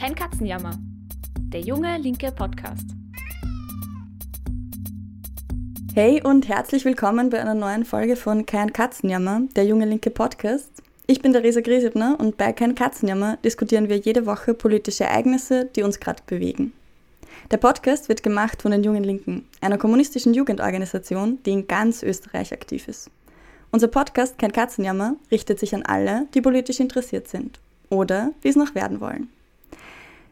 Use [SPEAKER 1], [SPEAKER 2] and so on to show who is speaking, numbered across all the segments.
[SPEAKER 1] Kein Katzenjammer. Der junge linke Podcast.
[SPEAKER 2] Hey und herzlich willkommen bei einer neuen Folge von Kein Katzenjammer, der junge linke Podcast. Ich bin Theresa Griesebner und bei Kein Katzenjammer diskutieren wir jede Woche politische Ereignisse, die uns gerade bewegen. Der Podcast wird gemacht von den Jungen Linken, einer kommunistischen Jugendorganisation, die in ganz Österreich aktiv ist. Unser Podcast Kein Katzenjammer richtet sich an alle, die politisch interessiert sind oder die es noch werden wollen.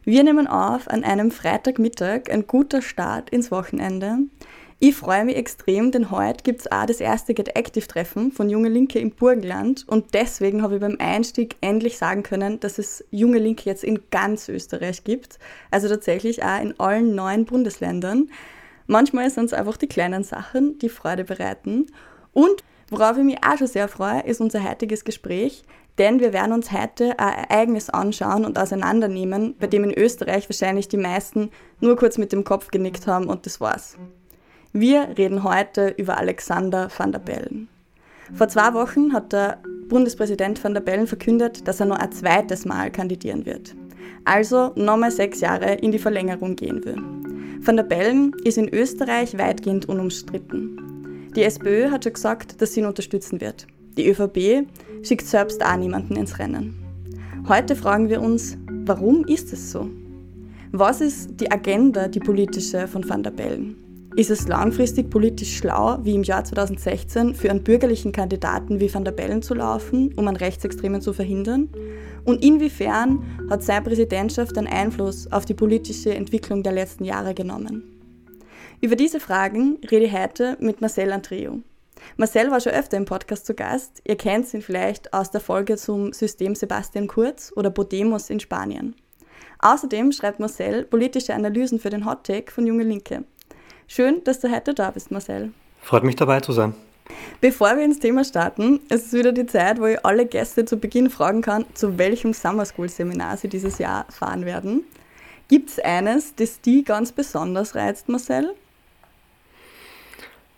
[SPEAKER 2] Wir nehmen auf an einem Freitagmittag, ein guter Start ins Wochenende. Ich freue mich extrem, denn heute gibt es auch das erste Get Active Treffen von Junge Linke im Burgenland und deswegen habe ich beim Einstieg endlich sagen können, dass es Junge Linke jetzt in ganz Österreich gibt, also tatsächlich auch in allen neuen Bundesländern. Manchmal sind es einfach die kleinen Sachen, die Freude bereiten und worauf ich mich auch schon sehr freue, ist unser heutiges Gespräch, denn wir werden uns heute ein Ereignis anschauen und auseinandernehmen, bei dem in Österreich wahrscheinlich die meisten nur kurz mit dem Kopf genickt haben und das war's. Wir reden heute über Alexander van der Bellen. Vor zwei Wochen hat der Bundespräsident van der Bellen verkündet, dass er noch ein zweites Mal kandidieren wird. Also nochmal sechs Jahre in die Verlängerung gehen will. Van der Bellen ist in Österreich weitgehend unumstritten. Die SPÖ hat schon gesagt, dass sie ihn unterstützen wird. Die ÖVP schickt selbst auch niemanden ins Rennen. Heute fragen wir uns, warum ist es so? Was ist die Agenda, die politische von Van der Bellen? Ist es langfristig politisch schlau, wie im Jahr 2016 für einen bürgerlichen Kandidaten wie Van der Bellen zu laufen, um einen Rechtsextremen zu verhindern? Und inwiefern hat seine Präsidentschaft einen Einfluss auf die politische Entwicklung der letzten Jahre genommen? Über diese Fragen rede ich heute mit Marcel Andreu. Marcel war schon öfter im Podcast zu Gast. Ihr kennt ihn vielleicht aus der Folge zum System Sebastian Kurz oder Podemos in Spanien. Außerdem schreibt Marcel politische Analysen für den Hot Take von Junge Linke. Schön, dass du heute da bist, Marcel.
[SPEAKER 3] Freut mich dabei zu sein.
[SPEAKER 2] Bevor wir ins Thema starten, es ist wieder die Zeit, wo ich alle Gäste zu Beginn fragen kann, zu welchem Summer School Seminar sie dieses Jahr fahren werden. Gibt es eines, das die ganz besonders reizt, Marcel?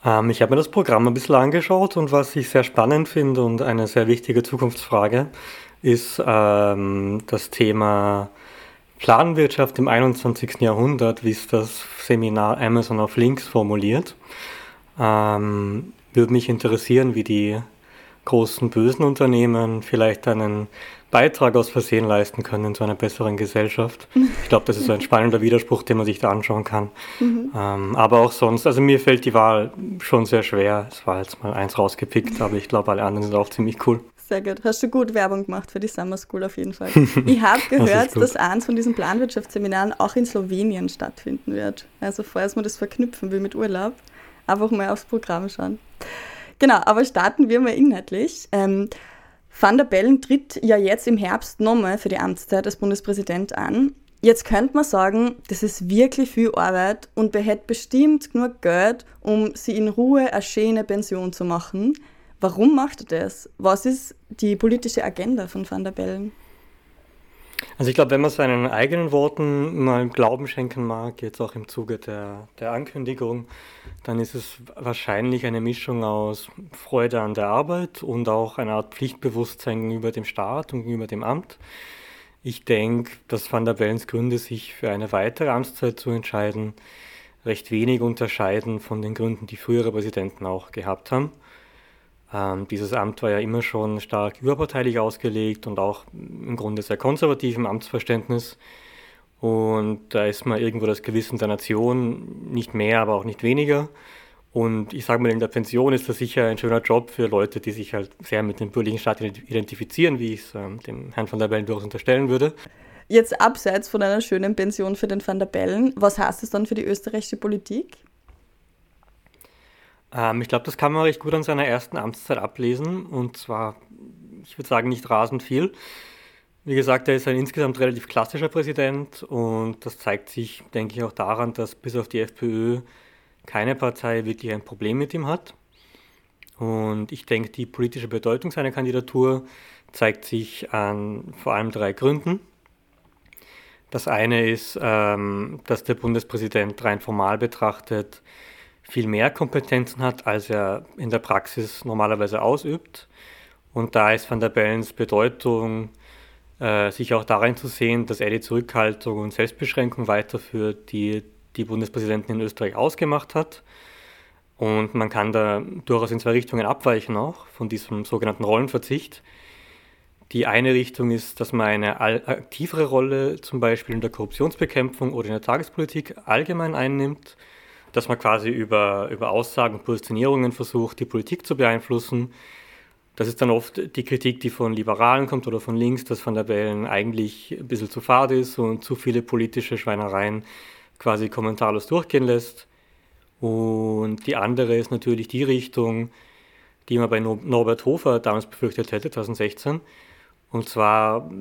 [SPEAKER 3] Ähm, ich habe mir das Programm ein bisschen angeschaut und was ich sehr spannend finde und eine sehr wichtige Zukunftsfrage ist ähm, das Thema Planwirtschaft im 21. Jahrhundert, wie es das Seminar Amazon of Links formuliert. Ähm, würde mich interessieren, wie die großen bösen Unternehmen vielleicht einen Beitrag aus Versehen leisten können zu einer besseren Gesellschaft. Ich glaube, das ist ein spannender Widerspruch, den man sich da anschauen kann. Mhm. Ähm, aber auch sonst, also mir fällt die Wahl schon sehr schwer. Es war jetzt mal eins rausgepickt, aber ich glaube, alle anderen sind auch ziemlich cool.
[SPEAKER 2] Sehr gut. Hast du gut Werbung gemacht für die Summer School auf jeden Fall. Ich habe gehört, das dass eins von diesen Planwirtschaftsseminaren auch in Slowenien stattfinden wird. Also falls man das verknüpfen will mit Urlaub, einfach mal aufs Programm schauen. Genau, aber starten wir mal inhaltlich. Ähm, Van der Bellen tritt ja jetzt im Herbst nochmal für die Amtszeit als Bundespräsident an. Jetzt könnte man sagen, das ist wirklich viel Arbeit und er hätte bestimmt genug Geld, um sie in Ruhe eine schöne Pension zu machen. Warum macht er das? Was ist die politische Agenda von Van der Bellen?
[SPEAKER 3] Also ich glaube, wenn man seinen eigenen Worten mal Glauben schenken mag, jetzt auch im Zuge der, der Ankündigung, dann ist es wahrscheinlich eine Mischung aus Freude an der Arbeit und auch eine Art Pflichtbewusstsein gegenüber dem Staat und gegenüber dem Amt. Ich denke, dass Van der Bellens Gründe, sich für eine weitere Amtszeit zu entscheiden, recht wenig unterscheiden von den Gründen, die frühere Präsidenten auch gehabt haben. Ähm, dieses Amt war ja immer schon stark überparteilich ausgelegt und auch im Grunde sehr konservativ im Amtsverständnis. Und da ist man irgendwo das Gewissen der Nation, nicht mehr, aber auch nicht weniger. Und ich sage mal, in der Pension ist das sicher ein schöner Job für Leute, die sich halt sehr mit dem bürgerlichen Staat identifizieren, wie ich es ähm, dem Herrn van der Bellen durchaus unterstellen würde.
[SPEAKER 2] Jetzt abseits von einer schönen Pension für den van der Bellen, was heißt das dann für die österreichische Politik?
[SPEAKER 3] Ähm, ich glaube, das kann man recht gut an seiner ersten Amtszeit ablesen. Und zwar, ich würde sagen, nicht rasend viel. Wie gesagt, er ist ein insgesamt relativ klassischer Präsident und das zeigt sich, denke ich, auch daran, dass bis auf die FPÖ keine Partei wirklich ein Problem mit ihm hat. Und ich denke, die politische Bedeutung seiner Kandidatur zeigt sich an vor allem drei Gründen. Das eine ist, ähm, dass der Bundespräsident rein formal betrachtet viel mehr Kompetenzen hat, als er in der Praxis normalerweise ausübt. Und da ist Van der Bellens Bedeutung äh, sich auch darin zu sehen, dass er die Zurückhaltung und Selbstbeschränkung weiterführt, die die Bundespräsidentin in Österreich ausgemacht hat. Und man kann da durchaus in zwei Richtungen abweichen auch von diesem sogenannten Rollenverzicht. Die eine Richtung ist, dass man eine aktivere Rolle zum Beispiel in der Korruptionsbekämpfung oder in der Tagespolitik allgemein einnimmt, dass man quasi über, über Aussagen und Positionierungen versucht, die Politik zu beeinflussen. Das ist dann oft die Kritik, die von Liberalen kommt oder von links, dass Van der Bellen eigentlich ein bisschen zu fad ist und zu viele politische Schweinereien quasi kommentarlos durchgehen lässt. Und die andere ist natürlich die Richtung, die man bei Norbert Hofer damals befürchtet hätte, 2016, und zwar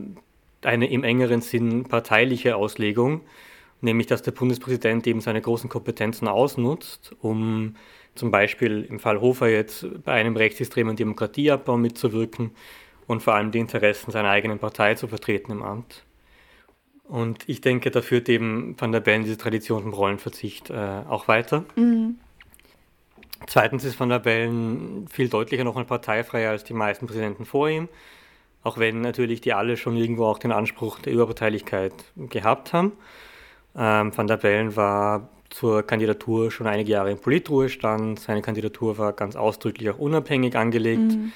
[SPEAKER 3] eine im engeren Sinn parteiliche Auslegung, nämlich dass der Bundespräsident eben seine großen Kompetenzen ausnutzt, um zum Beispiel im Fall Hofer jetzt bei einem rechtsextremen Demokratieabbau mitzuwirken und vor allem die Interessen seiner eigenen Partei zu vertreten im Amt. Und ich denke, da führt eben Van der Bellen diese Tradition vom Rollenverzicht äh, auch weiter. Mhm. Zweitens ist Van der Bellen viel deutlicher noch ein parteifreier als die meisten Präsidenten vor ihm. Auch wenn natürlich die alle schon irgendwo auch den Anspruch der Überparteilichkeit gehabt haben. Ähm, Van der Bellen war zur Kandidatur schon einige Jahre im Politruhestand. Seine Kandidatur war ganz ausdrücklich auch unabhängig angelegt. Mhm.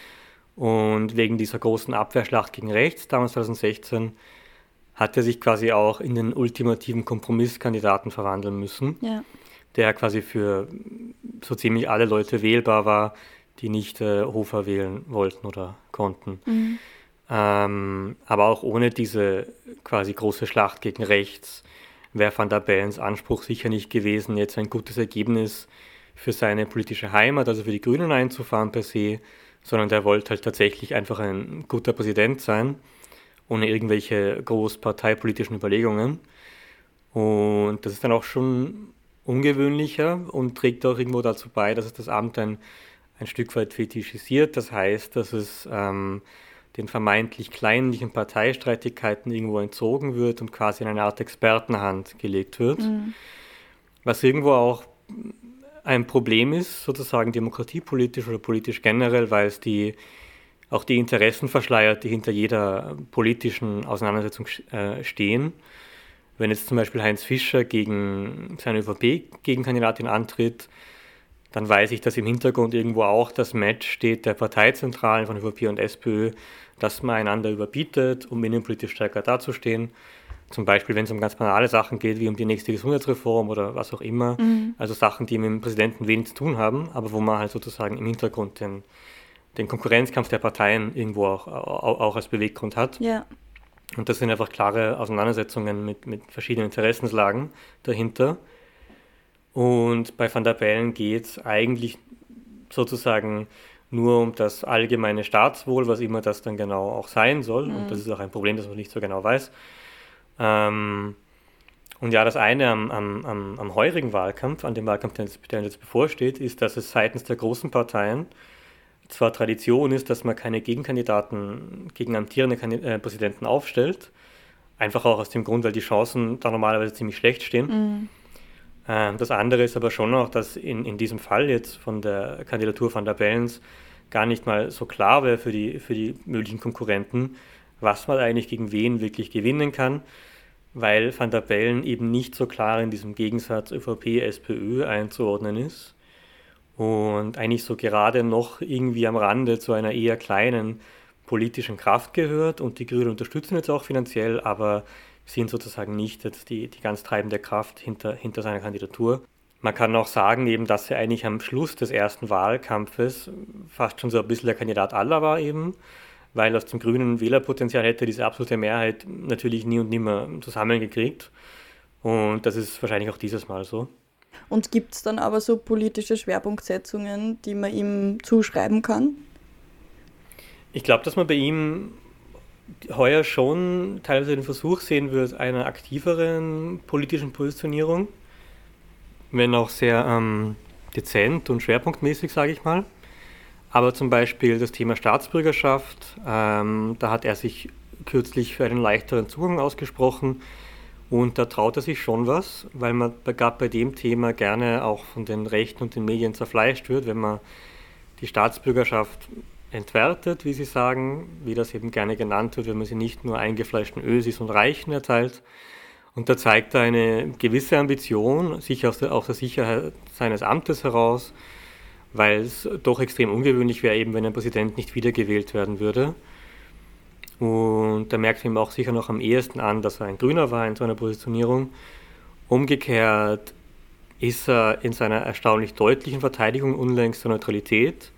[SPEAKER 3] Und wegen dieser großen Abwehrschlacht gegen rechts, damals 2016, hat er sich quasi auch in den ultimativen Kompromisskandidaten verwandeln müssen, ja. der quasi für so ziemlich alle Leute wählbar war, die nicht äh, Hofer wählen wollten oder konnten. Mhm. Ähm, aber auch ohne diese quasi große Schlacht gegen rechts wäre Van der Bellens Anspruch sicher nicht gewesen, jetzt ein gutes Ergebnis für seine politische Heimat, also für die Grünen einzufahren per se, sondern der wollte halt tatsächlich einfach ein guter Präsident sein, ohne irgendwelche großparteipolitischen Überlegungen. Und das ist dann auch schon ungewöhnlicher und trägt auch irgendwo dazu bei, dass es das Amt ein, ein Stück weit fetischisiert. Das heißt, dass es ähm, den vermeintlich kleinlichen Parteistreitigkeiten irgendwo entzogen wird und quasi in eine Art Expertenhand gelegt wird. Mhm. Was irgendwo auch ein Problem ist, sozusagen demokratiepolitisch oder politisch generell, weil es die auch die Interessen verschleiert, die hinter jeder politischen Auseinandersetzung äh, stehen. Wenn jetzt zum Beispiel Heinz Fischer gegen seine ÖVP-Gegenkandidatin antritt, dann weiß ich, dass im Hintergrund irgendwo auch das Match steht der Parteizentralen von ÖVP und SPÖ, dass man einander überbietet, um innenpolitisch stärker dazustehen. Zum Beispiel, wenn es um ganz banale Sachen geht, wie um die nächste Gesundheitsreform oder was auch immer. Mhm. Also Sachen, die mit dem Präsidenten wenig zu tun haben, aber wo man halt sozusagen im Hintergrund den, den Konkurrenzkampf der Parteien irgendwo auch, auch, auch als Beweggrund hat. Ja. Und das sind einfach klare Auseinandersetzungen mit, mit verschiedenen Interessenslagen dahinter. Und bei Van der Bellen geht es eigentlich sozusagen nur um das allgemeine Staatswohl, was immer das dann genau auch sein soll. Mhm. Und das ist auch ein Problem, das man nicht so genau weiß. Ähm, und ja, das eine am, am, am, am heurigen Wahlkampf, an dem Wahlkampf, der jetzt, der jetzt bevorsteht, ist, dass es seitens der großen Parteien zwar Tradition ist, dass man keine Gegenkandidaten gegen amtierende äh, Präsidenten aufstellt, einfach auch aus dem Grund, weil die Chancen da normalerweise ziemlich schlecht stehen. Mhm. Ähm, das andere ist aber schon auch, dass in, in diesem Fall jetzt von der Kandidatur von der Bellens gar nicht mal so klar wäre für die, für die möglichen Konkurrenten, was man eigentlich gegen wen wirklich gewinnen kann, weil Van der Bellen eben nicht so klar in diesem Gegensatz ÖVP-SPÖ einzuordnen ist und eigentlich so gerade noch irgendwie am Rande zu einer eher kleinen politischen Kraft gehört. Und die Grünen unterstützen jetzt auch finanziell, aber sind sozusagen nicht jetzt die, die ganz treibende Kraft hinter, hinter seiner Kandidatur. Man kann auch sagen, eben, dass er eigentlich am Schluss des ersten Wahlkampfes fast schon so ein bisschen der Kandidat aller war eben, weil aus dem grünen Wählerpotenzial hätte diese absolute Mehrheit natürlich nie und nimmer zusammengekriegt. Und das ist wahrscheinlich auch dieses Mal so.
[SPEAKER 2] Und gibt es dann aber so politische Schwerpunktsetzungen, die man ihm zuschreiben kann?
[SPEAKER 3] Ich glaube, dass man bei ihm heuer schon teilweise den Versuch sehen wird einer aktiveren politischen Positionierung, wenn auch sehr ähm, dezent und schwerpunktmäßig, sage ich mal. Aber zum Beispiel das Thema Staatsbürgerschaft, ähm, da hat er sich kürzlich für einen leichteren Zugang ausgesprochen und da traut er sich schon was, weil man gerade bei dem Thema gerne auch von den Rechten und den Medien zerfleischt wird, wenn man die Staatsbürgerschaft entwertet, wie sie sagen, wie das eben gerne genannt wird, wenn man sie nicht nur eingefleischten Ösis und Reichen erteilt. Und da zeigt er eine gewisse Ambition, sicher aus der, aus der Sicherheit seines Amtes heraus, weil es doch extrem ungewöhnlich wäre, eben wenn ein Präsident nicht wiedergewählt werden würde. Und da merkt man ihm auch sicher noch am ehesten an, dass er ein Grüner war in seiner Positionierung. Umgekehrt ist er in seiner erstaunlich deutlichen Verteidigung unlängst der Neutralität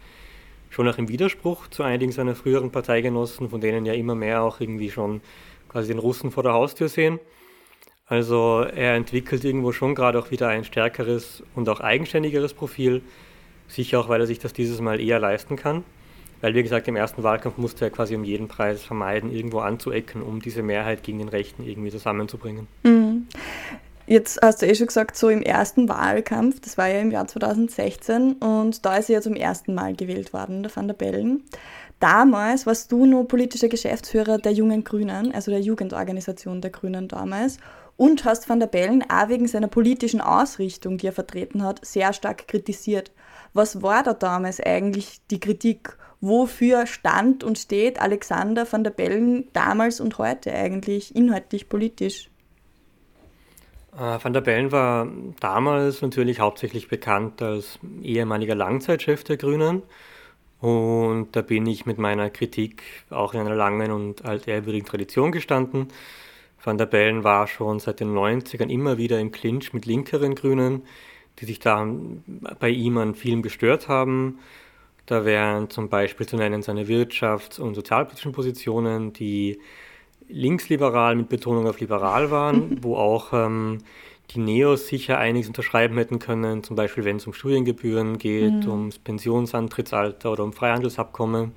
[SPEAKER 3] schon auch im Widerspruch zu einigen seiner früheren Parteigenossen, von denen ja immer mehr auch irgendwie schon quasi den Russen vor der Haustür sehen. Also er entwickelt irgendwo schon gerade auch wieder ein stärkeres und auch eigenständigeres Profil, sicher auch, weil er sich das dieses Mal eher leisten kann. Weil, wie gesagt, im ersten Wahlkampf musste er quasi um jeden Preis vermeiden, irgendwo anzuecken, um diese Mehrheit gegen den Rechten irgendwie zusammenzubringen.
[SPEAKER 2] Mhm. Jetzt hast du eh schon gesagt, so im ersten Wahlkampf, das war ja im Jahr 2016, und da ist er ja zum ersten Mal gewählt worden, der Van der Bellen. Damals warst du nur politischer Geschäftsführer der Jungen Grünen, also der Jugendorganisation der Grünen damals, und hast Van der Bellen auch wegen seiner politischen Ausrichtung, die er vertreten hat, sehr stark kritisiert. Was war da damals eigentlich die Kritik? Wofür stand und steht Alexander van der Bellen damals und heute eigentlich inhaltlich politisch?
[SPEAKER 3] Äh, Van der Bellen war damals natürlich hauptsächlich bekannt als ehemaliger Langzeitchef der Grünen. Und da bin ich mit meiner Kritik auch in einer langen und altehrwürdigen Tradition gestanden. Van der Bellen war schon seit den 90ern immer wieder im Clinch mit linkeren Grünen, die sich da bei ihm an vielem gestört haben. Da wären zum Beispiel zu nennen seine wirtschafts- und sozialpolitischen Positionen, die linksliberal mit Betonung auf liberal waren, wo auch ähm, die Neos sicher einiges unterschreiben hätten können, zum Beispiel wenn es um Studiengebühren geht, mhm. ums Pensionsantrittsalter oder um Freihandelsabkommen.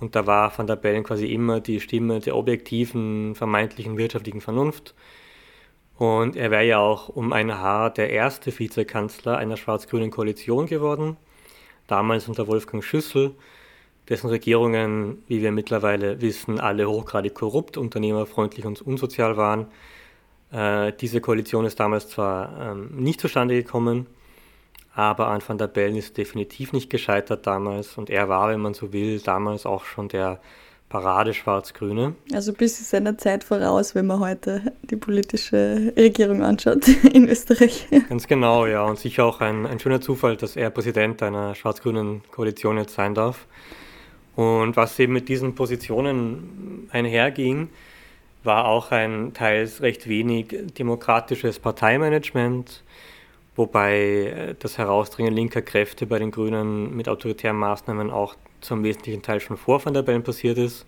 [SPEAKER 3] Und da war Van der Bellen quasi immer die Stimme der objektiven, vermeintlichen wirtschaftlichen Vernunft. Und er wäre ja auch um ein Haar der erste Vizekanzler einer schwarz-grünen Koalition geworden, damals unter Wolfgang Schüssel dessen Regierungen, wie wir mittlerweile wissen, alle hochgradig korrupt, unternehmerfreundlich und unsozial waren. Äh, diese Koalition ist damals zwar ähm, nicht zustande gekommen, aber an van der Bellen ist definitiv nicht gescheitert damals und er war, wenn man so will, damals auch schon der Parade Schwarz-Grüne.
[SPEAKER 2] Also bis seiner Zeit voraus, wenn man heute die politische Regierung anschaut in Österreich.
[SPEAKER 3] Ganz genau, ja. Und sicher auch ein, ein schöner Zufall, dass er Präsident einer schwarz-grünen Koalition jetzt sein darf. Und was eben mit diesen Positionen einherging, war auch ein teils recht wenig demokratisches Parteimanagement, wobei äh, das Herausdringen linker Kräfte bei den Grünen mit autoritären Maßnahmen auch zum wesentlichen Teil schon vor Van der Bellen passiert ist.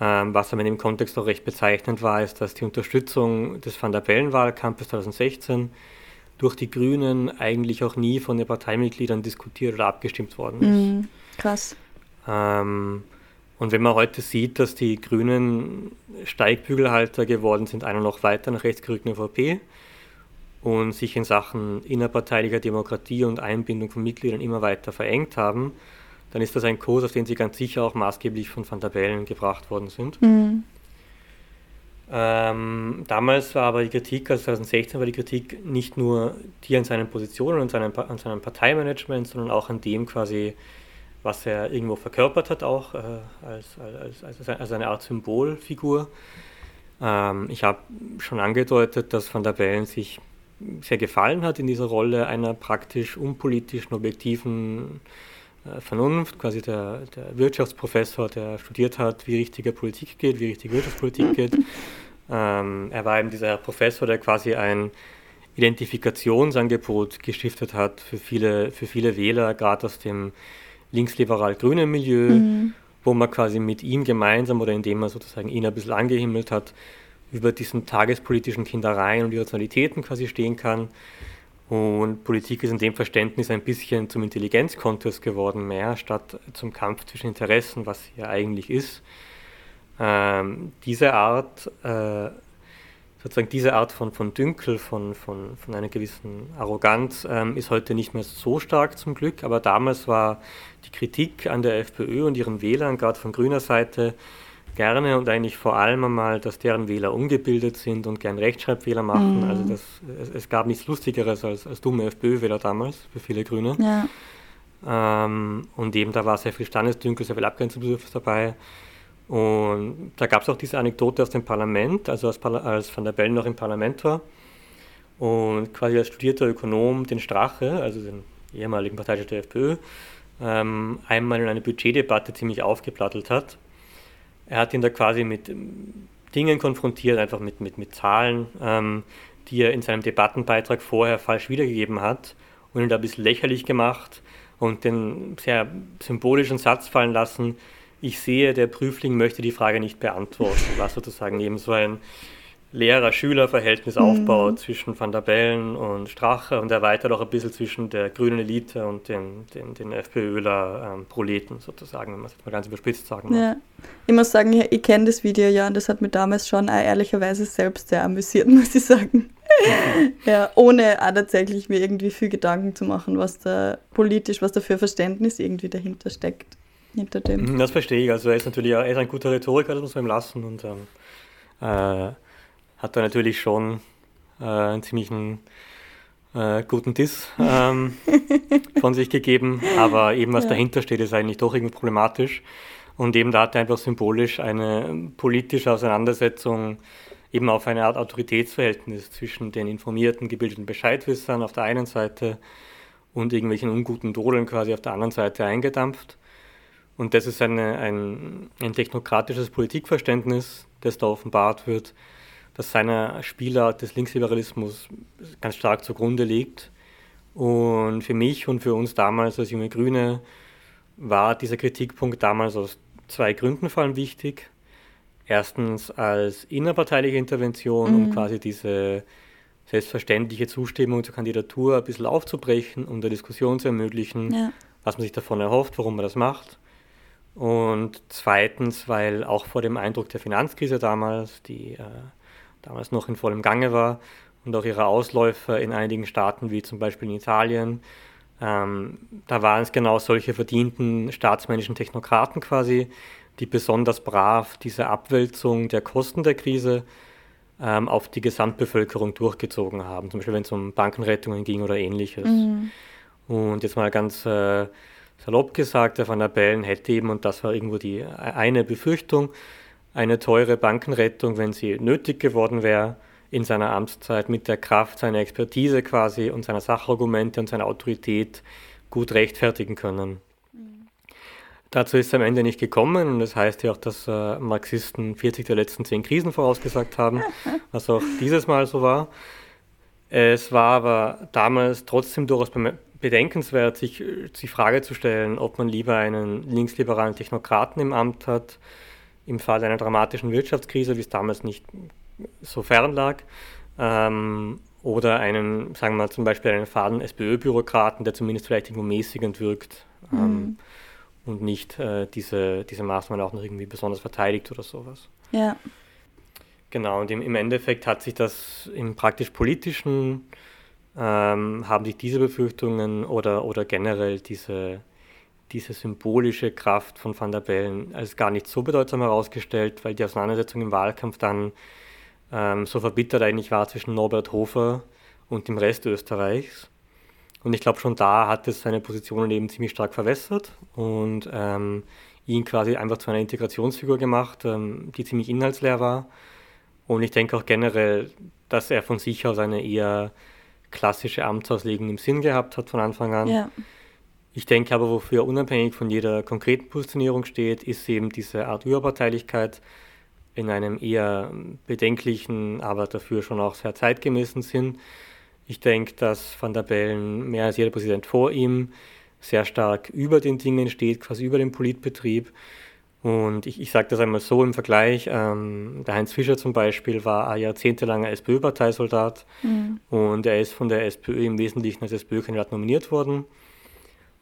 [SPEAKER 3] Ähm, was aber in dem Kontext auch recht bezeichnend war, ist, dass die Unterstützung des Van der Bellen-Wahlkampfes 2016 durch die Grünen eigentlich auch nie von den Parteimitgliedern diskutiert oder abgestimmt worden ist.
[SPEAKER 2] Mhm, krass.
[SPEAKER 3] Ähm, und wenn man heute sieht, dass die Grünen Steigbügelhalter geworden sind, einer noch weiter nach rechts gerückten ÖVP und sich in Sachen innerparteilicher Demokratie und Einbindung von Mitgliedern immer weiter verengt haben, dann ist das ein Kurs, auf den sie ganz sicher auch maßgeblich von Van der Bellen gebracht worden sind. Mhm. Ähm, damals war aber die Kritik, also 2016 war die Kritik nicht nur die an seinen Positionen und an seinem Parteimanagement, sondern auch an dem quasi, was er irgendwo verkörpert hat, auch äh, als, als, als, als, eine Art Symbolfigur. Ähm, ich habe schon angedeutet, dass Van der Bellen sich sehr gefallen hat in dieser Rolle einer praktisch unpolitischen, objektiven äh, Vernunft, quasi der, der, Wirtschaftsprofessor, der studiert hat, wie richtige Politik geht, wie richtig Wirtschaftspolitik geht. Ähm, er war eben dieser Professor, der quasi ein Identifikationsangebot gestiftet hat für viele, für viele Wähler, gerade aus dem linksliberal-grünen Milieu, mhm. wo man quasi mit ihm gemeinsam oder indem man sozusagen ihn ein bisschen angehimmelt hat, über diesen tagespolitischen Kindereien und Irrationalitäten quasi stehen kann. Und Politik ist in dem Verständnis ein bisschen zum Intelligenzkontest geworden, mehr statt zum Kampf zwischen Interessen, was hier eigentlich ist. Ähm, diese Art äh, sozusagen diese Art von, von Dünkel, von, von, von einer gewissen Arroganz ähm, ist heute nicht mehr so stark zum Glück, aber damals war die Kritik an der FPÖ und ihren Wählern, gerade von grüner Seite, gerne und eigentlich vor allem einmal, dass deren Wähler ungebildet sind und gern Rechtschreibfehler machen. Mhm. Also das, es, es, gab nichts Lustigeres als, als dumme FPÖ-Wähler damals für viele Grüne. Ja. Ähm, und eben da war sehr viel Standesdünkel, sehr viel Abgrenzungsbedürfnis dabei. Und da gab es auch diese Anekdote aus dem Parlament, also als, als Van der Bellen noch im Parlament war und quasi als studierter Ökonom den Strache, also den ehemaligen Parteichef der FPÖ, ähm, einmal in einer Budgetdebatte ziemlich aufgeplattelt hat. Er hat ihn da quasi mit ähm, Dingen konfrontiert, einfach mit, mit, mit Zahlen, ähm, die er in seinem Debattenbeitrag vorher falsch wiedergegeben hat und ihn da bisschen lächerlich gemacht und den sehr symbolischen Satz fallen lassen, ich sehe, der Prüfling möchte die Frage nicht beantworten, was sozusagen eben so ein Lehrer-Schüler-Verhältnis mhm. aufbaut zwischen Van der Bellen und Strache und erweitert auch ein bisschen zwischen der grünen Elite und den, den, den FPÖler-Proleten ähm, sozusagen, wenn man es jetzt mal ganz überspitzt sagen
[SPEAKER 2] mag. Ja. Ich muss sagen, ich, ich kenne das Video ja und das hat mich damals schon auch ehrlicherweise selbst sehr amüsiert, muss ich sagen. ja, ohne auch tatsächlich mir irgendwie viel Gedanken zu machen, was da politisch, was da für Verständnis irgendwie dahinter steckt. Hinter dem.
[SPEAKER 3] Mhm, das verstehe ich. Also er ist natürlich auch, er ist ein guter Rhetoriker, das muss man ihm lassen und ähm, äh, hat da natürlich schon äh, einen ziemlichen äh, guten Diss ähm, von sich gegeben, aber eben was ja. dahinter steht, ist eigentlich doch irgendwie problematisch. Und eben da hat er einfach symbolisch eine politische Auseinandersetzung eben auf eine Art Autoritätsverhältnis zwischen den informierten, gebildeten Bescheidwissern auf der einen Seite und irgendwelchen unguten Dodeln quasi auf der anderen Seite eingedampft. Und das ist eine, ein, ein technokratisches Politikverständnis, das da offenbart wird, dass seiner Spielart des Linksliberalismus ganz stark zugrunde liegt. Und für mich und für uns damals als junge Grüne war dieser Kritikpunkt damals aus zwei Gründen vor allem wichtig. Erstens als innerparteiliche Intervention, mhm. um quasi diese selbstverständliche Zustimmung zur Kandidatur ein bisschen aufzubrechen, um der Diskussion zu ermöglichen, ja. was man sich davon erhofft, warum man das macht. Und zweitens, weil auch vor dem Eindruck der Finanzkrise damals, die äh, damals noch in vollem Gange war und auch ihre Ausläufer in einigen Staaten wie zum Beispiel in Italien. Ähm, da waren es genau solche verdienten staatsmännischen Technokraten quasi, die besonders brav diese Abwälzung der Kosten der Krise ähm, auf die Gesamtbevölkerung durchgezogen haben. Zum Beispiel wenn es um Bankenrettungen ging oder ähnliches. Mhm. Und jetzt mal ganz äh, salopp gesagt, der Van der Bellen hätte eben, und das war irgendwo die eine Befürchtung, eine teure Bankenrettung, wenn sie nötig geworden wäre, in seiner Amtszeit mit der Kraft seiner Expertise quasi und seiner Sachargumente und seiner Autorität gut rechtfertigen können. Mhm. Dazu ist es am Ende nicht gekommen und das heißt ja auch, dass äh, Marxisten 40 der letzten 10 Krisen vorausgesagt haben, was auch dieses Mal so war. Es war aber damals trotzdem durchaus bedenkenswert, sich die Frage zu stellen, ob man lieber einen linksliberalen Technokraten im Amt hat, im Fall einer dramatischen Wirtschaftskrise, wie es damals nicht so fern lag, ähm, oder einen, sagen wir mal zum Beispiel einen faden SPÖ-Bürokraten, der zumindest vielleicht irgendwo mäßigend wirkt ähm, mhm. und nicht äh, diese, diese Maßnahme auch noch irgendwie besonders verteidigt oder sowas.
[SPEAKER 2] Ja.
[SPEAKER 3] Genau, und im, im Endeffekt hat sich das im praktisch politischen, ähm, haben sich diese Befürchtungen oder, oder generell diese diese symbolische Kraft von Van der Bellen als gar nicht so bedeutsam herausgestellt, weil die Auseinandersetzung im Wahlkampf dann ähm, so verbittert eigentlich war zwischen Norbert Hofer und dem Rest Österreichs. Und ich glaube, schon da hat es seine Positionen eben ziemlich stark verwässert und ähm, ihn quasi einfach zu einer Integrationsfigur gemacht, ähm, die ziemlich inhaltsleer war. Und ich denke auch generell, dass er von sich aus eine eher klassische Amtsauslegung im Sinn gehabt hat von Anfang an. Ja. Ich denke aber, wofür unabhängig von jeder konkreten Positionierung steht, ist eben diese Art Überparteilichkeit in einem eher bedenklichen, aber dafür schon auch sehr zeitgemäßen Sinn. Ich denke, dass Van der Bellen mehr als jeder Präsident vor ihm sehr stark über den Dingen steht, quasi über dem Politbetrieb. Und ich, ich sage das einmal so im Vergleich. Ähm, der Heinz Fischer zum Beispiel war ein jahrzehntelanger SPÖ-Parteisoldat mhm. und er ist von der SPÖ im Wesentlichen als SPÖ-Kandidat nominiert worden.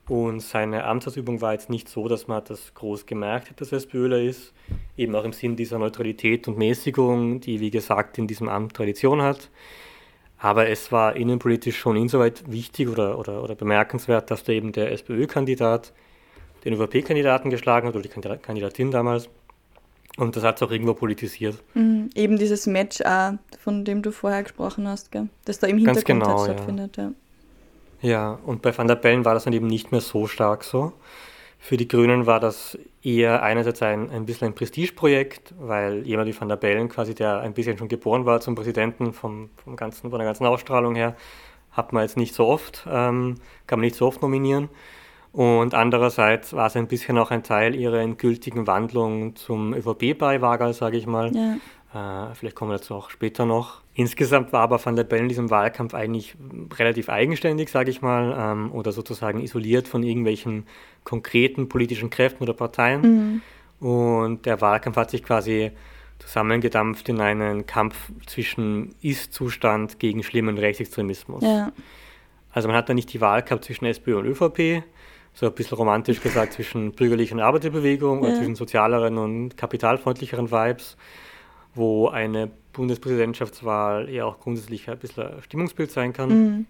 [SPEAKER 3] Und seine Amtsausübung war jetzt nicht so, dass man das groß gemerkt hat, dass er SPÖler ist. Eben auch im Sinn dieser Neutralität und Mäßigung, die, wie gesagt, in diesem Amt Tradition hat. Aber es war innenpolitisch schon insoweit wichtig oder, oder, oder bemerkenswert, dass da eben der SPÖ-Kandidat den ÖVP-Kandidaten geschlagen hat, oder die Kandidatin damals. Und das hat es auch irgendwo politisiert.
[SPEAKER 2] Mhm, eben dieses Match auch, von dem du vorher gesprochen hast, gell? das da im Hintergrund
[SPEAKER 3] genau,
[SPEAKER 2] stattfindet. Ja. ja.
[SPEAKER 3] Ja, und bei Van der Bellen war das dann eben nicht mehr so stark so. Für die Grünen war das eher einerseits ein, ein bisschen ein Prestigeprojekt, weil jemand wie Van der Bellen quasi, der ein bisschen schon geboren war zum Präsidenten vom, vom ganzen, von der ganzen Ausstrahlung her, hat man jetzt nicht so oft, ähm, kann man nicht so oft nominieren. Und andererseits war es ein bisschen auch ein Teil ihrer endgültigen Wandlung zum ÖVP-Beiwager, sage ich mal. Ja. Äh, vielleicht kommen wir dazu auch später noch. Insgesamt war aber Van der Bellen in diesem Wahlkampf eigentlich relativ eigenständig, sage ich mal, ähm, oder sozusagen isoliert von irgendwelchen konkreten politischen Kräften oder Parteien. Mhm. Und der Wahlkampf hat sich quasi zusammengedampft in einen Kampf zwischen Ist-Zustand gegen schlimmen Rechtsextremismus. Ja. Also man hat da nicht die Wahl gehabt zwischen SPÖ und ÖVP, so ein bisschen romantisch gesagt zwischen bürgerlichen Arbeiterbewegung ja. oder zwischen sozialeren und kapitalfreundlicheren Vibes, wo eine Bundespräsidentschaftswahl eher auch grundsätzlich ein bisschen Stimmungsbild sein kann. Mhm.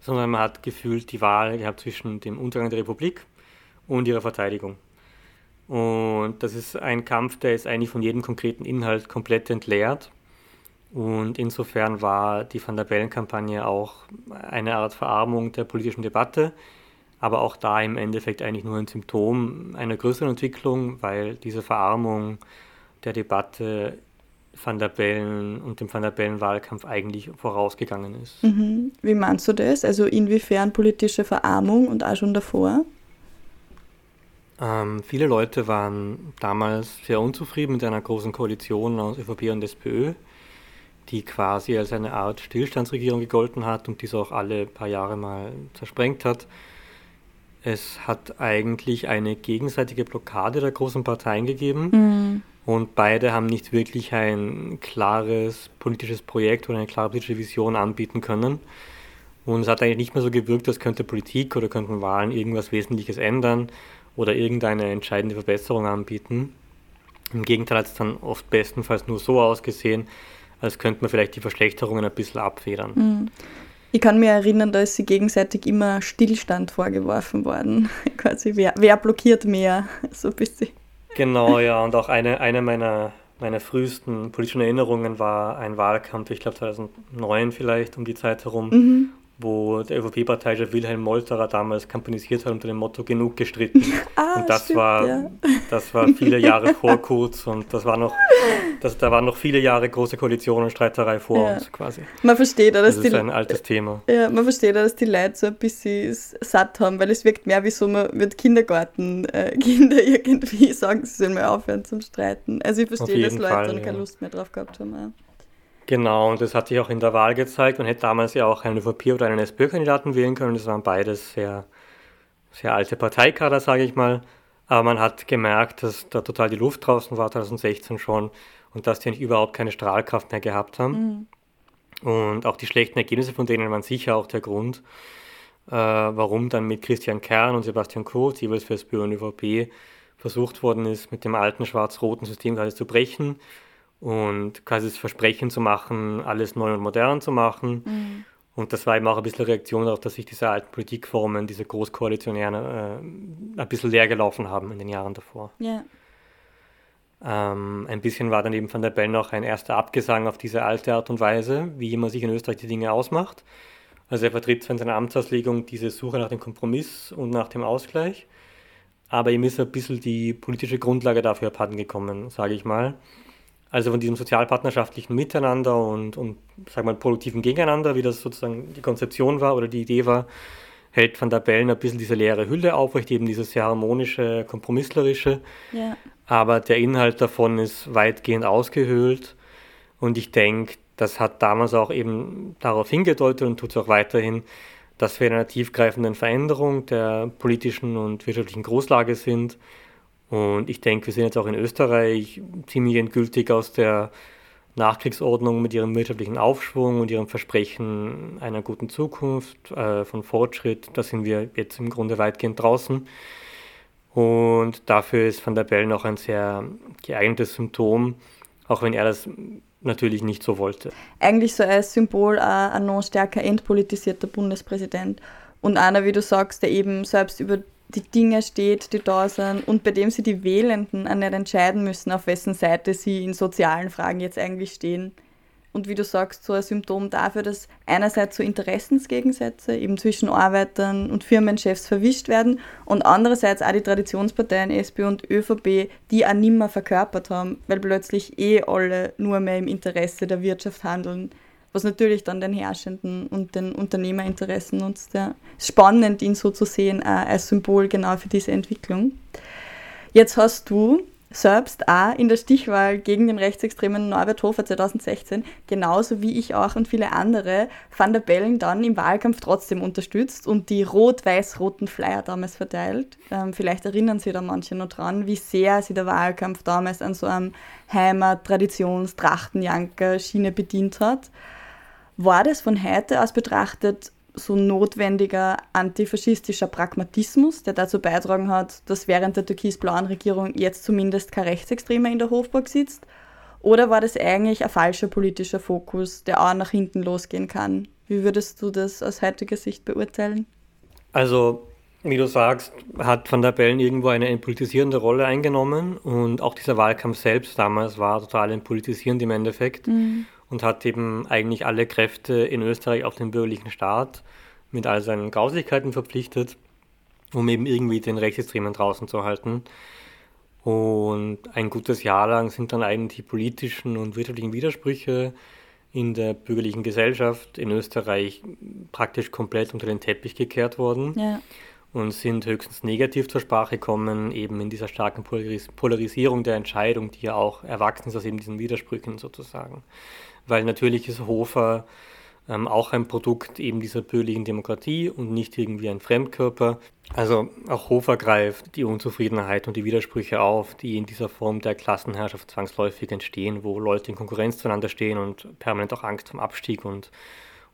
[SPEAKER 3] Sondern man hat gefühlt die Wahl gehabt zwischen dem Untergang der Republik und ihrer Verteidigung. Und das ist ein Kampf, der ist eigentlich von jedem konkreten Inhalt komplett entleert. Und insofern war die Van der Bellen-Kampagne auch eine Art Verarmung der politischen Debatte, aber auch da im Endeffekt eigentlich nur ein Symptom einer größeren Entwicklung, weil diese Verarmung der Debatte Van der Bellen und dem Van der Bellen-Wahlkampf eigentlich vorausgegangen ist.
[SPEAKER 2] Mhm. Wie meinst du das? Also inwiefern politische Verarmung und auch schon davor?
[SPEAKER 3] Ähm, viele Leute waren damals sehr unzufrieden mit einer großen Koalition aus ÖVP und SPÖ, die quasi als eine Art Stillstandsregierung gegolten hat und diese auch alle paar Jahre mal zersprengt hat. Es hat eigentlich eine gegenseitige Blockade der großen Parteien gegeben. Mhm. Und beide haben nicht wirklich ein klares politisches Projekt oder eine klare politische Vision anbieten können. Und es hat eigentlich nicht mehr so gewirkt, als könnte Politik oder könnten Wahlen irgendwas Wesentliches ändern oder irgendeine entscheidende Verbesserung anbieten. Im Gegenteil hat es dann oft bestenfalls nur so ausgesehen, als könnte man vielleicht die Verschlechterungen ein bisschen abfedern. Mhm.
[SPEAKER 2] Ich kann mich erinnern, da ist sie gegenseitig immer Stillstand vorgeworfen worden. Quasi, wer, wer blockiert mehr? So ein bisschen.
[SPEAKER 3] Genau, ja. Und auch eine, eine meiner, meiner frühesten politischen Erinnerungen war ein Wahlkampf, ich glaube 2009 vielleicht, um die Zeit herum, mhm wo der ÖVP-Parteichef Wilhelm Molterer damals kampanisiert hat unter dem Motto genug gestritten. Ah, und das stimmt, war ja. das war viele Jahre vor Kurz und das war noch das, da waren noch viele Jahre große Koalition und Streiterei vor ja. uns quasi.
[SPEAKER 2] Man versteht dass
[SPEAKER 3] das ist die, ein altes Thema.
[SPEAKER 2] Ja, man versteht dass die Leute so ein bisschen satt haben, weil es wirkt mehr wie so, man wird Kindergarten äh, irgendwie sagen, sie sollen mal aufhören zum Streiten. Also ich verstehe, dass Leute Fall, dann keine Lust mehr drauf gehabt haben. Ja.
[SPEAKER 3] Genau, und das hat sich auch in der Wahl gezeigt. Man hätte damals ja auch einen ÖVP oder einen SPÖ-Kandidaten wählen können. Das waren beides sehr, sehr alte Parteikader, sage ich mal. Aber man hat gemerkt, dass da total die Luft draußen war, 2016 schon, und dass die eigentlich überhaupt keine Strahlkraft mehr gehabt haben. Mhm. Und auch die schlechten Ergebnisse von denen waren sicher auch der Grund, äh, warum dann mit Christian Kern und Sebastian Kurz, jeweils für SPÖ und ÖVP, versucht worden ist, mit dem alten schwarz-roten System quasi zu brechen und quasi das Versprechen zu machen, alles neu und modern zu machen. Mhm. Und das war eben auch ein bisschen Reaktion darauf, dass sich diese alten Politikformen, diese Großkoalitionären, äh, ein bisschen leer gelaufen haben in den Jahren davor.
[SPEAKER 2] Ja.
[SPEAKER 3] Ähm, ein bisschen war dann eben von der Bell noch ein erster Abgesang auf diese alte Art und Weise, wie man sich in Österreich die Dinge ausmacht. Also er vertritt zwar in seiner Amtsauslegung diese Suche nach dem Kompromiss und nach dem Ausgleich, aber ihm ist ein bisschen die politische Grundlage dafür abhanden gekommen, sage ich mal. Also von diesem sozialpartnerschaftlichen Miteinander und, und wir mal, produktiven Gegeneinander, wie das sozusagen die Konzeption war oder die Idee war, hält Van der Bellen ein bisschen diese leere Hülle aufrecht, eben dieses sehr harmonische, kompromisslerische. Ja. Aber der Inhalt davon ist weitgehend ausgehöhlt. Und ich denke, das hat damals auch eben darauf hingedeutet und tut es auch weiterhin, dass wir in einer tiefgreifenden Veränderung der politischen und wirtschaftlichen Großlage sind und ich denke, wir sind jetzt auch in Österreich ziemlich endgültig aus der Nachkriegsordnung mit ihrem wirtschaftlichen Aufschwung und ihrem Versprechen einer guten Zukunft, äh, von Fortschritt. Da sind wir jetzt im Grunde weitgehend draußen. Und dafür ist Van der Bellen auch ein sehr geeignetes Symptom, auch wenn er das natürlich nicht so wollte.
[SPEAKER 2] Eigentlich so als Symbol ein noch stärker entpolitisierter Bundespräsident und einer, wie du sagst, der eben selbst über die Dinge steht, die da sind und bei dem sie die Wählenden auch nicht entscheiden müssen, auf wessen Seite sie in sozialen Fragen jetzt eigentlich stehen. Und wie du sagst, so ein Symptom dafür, dass einerseits so Interessensgegensätze eben zwischen Arbeitern und Firmenchefs verwischt werden und andererseits auch die Traditionsparteien SPÖ und ÖVP, die auch nimmer verkörpert haben, weil plötzlich eh alle nur mehr im Interesse der Wirtschaft handeln, was natürlich dann den Herrschenden und den Unternehmerinteressen nutzt. Ja. Spannend, ihn so zu sehen, äh, als Symbol genau für diese Entwicklung. Jetzt hast du selbst auch in der Stichwahl gegen den rechtsextremen Norbert Hofer 2016, genauso wie ich auch und viele andere, Van der Bellen dann im Wahlkampf trotzdem unterstützt und die rot-weiß-roten Flyer damals verteilt. Ähm, vielleicht erinnern sich da manche noch dran, wie sehr sich der Wahlkampf damals an so einem Heimat-Traditions-Trachtenjanker-Schiene bedient hat. War das von heute aus betrachtet so notwendiger antifaschistischer Pragmatismus, der dazu beitragen hat, dass während der türkis-blauen Regierung jetzt zumindest kein Rechtsextremer in der Hofburg sitzt? Oder war das eigentlich ein falscher politischer Fokus, der auch nach hinten losgehen kann? Wie würdest du das aus heutiger Sicht beurteilen?
[SPEAKER 3] Also, wie du sagst, hat Van der Bellen irgendwo eine politisierende Rolle eingenommen und auch dieser Wahlkampf selbst damals war total politisierend im Endeffekt. Mhm und hat eben eigentlich alle Kräfte in Österreich auf den bürgerlichen Staat mit all seinen Grausigkeiten verpflichtet, um eben irgendwie den Rechtsextremen draußen zu halten. Und ein gutes Jahr lang sind dann eigentlich die politischen und wirtschaftlichen Widersprüche in der bürgerlichen Gesellschaft in Österreich praktisch komplett unter den Teppich gekehrt worden ja. Und sind höchstens negativ zur Sprache gekommen, eben in dieser starken Polaris Polarisierung der Entscheidung, die ja auch erwachsen ist aus eben diesen Widersprüchen sozusagen weil natürlich ist Hofer ähm, auch ein Produkt eben dieser bürgerlichen Demokratie und nicht irgendwie ein Fremdkörper. Also auch Hofer greift die Unzufriedenheit und die Widersprüche auf, die in dieser Form der Klassenherrschaft zwangsläufig entstehen, wo Leute in Konkurrenz zueinander stehen und permanent auch Angst vom Abstieg und,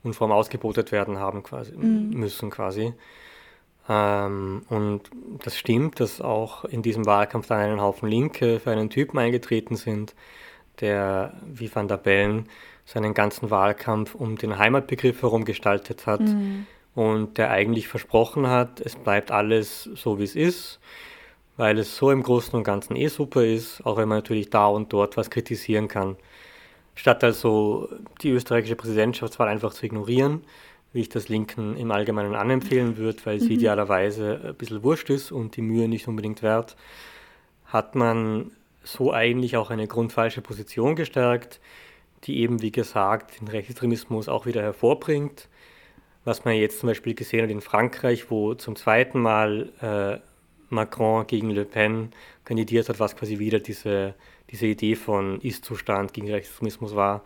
[SPEAKER 3] und vom Ausgebotet werden haben quasi, mhm. müssen quasi. Ähm, und das stimmt, dass auch in diesem Wahlkampf dann einen Haufen Linke für einen Typen eingetreten sind, der wie Van der Bellen seinen ganzen Wahlkampf um den Heimatbegriff herum gestaltet hat mhm. und der eigentlich versprochen hat, es bleibt alles so, wie es ist, weil es so im Großen und Ganzen eh super ist, auch wenn man natürlich da und dort was kritisieren kann. Statt also die österreichische Präsidentschaftswahl einfach zu ignorieren, wie ich das Linken im Allgemeinen anempfehlen würde, weil sie mhm. idealerweise ein bisschen wurscht ist und die Mühe nicht unbedingt wert, hat man so eigentlich auch eine grundfalsche Position gestärkt, die eben, wie gesagt, den Rechtsextremismus auch wieder hervorbringt. Was man jetzt zum Beispiel gesehen hat in Frankreich, wo zum zweiten Mal äh, Macron gegen Le Pen kandidiert hat, was quasi wieder diese, diese Idee von Ist-Zustand gegen Rechtsextremismus war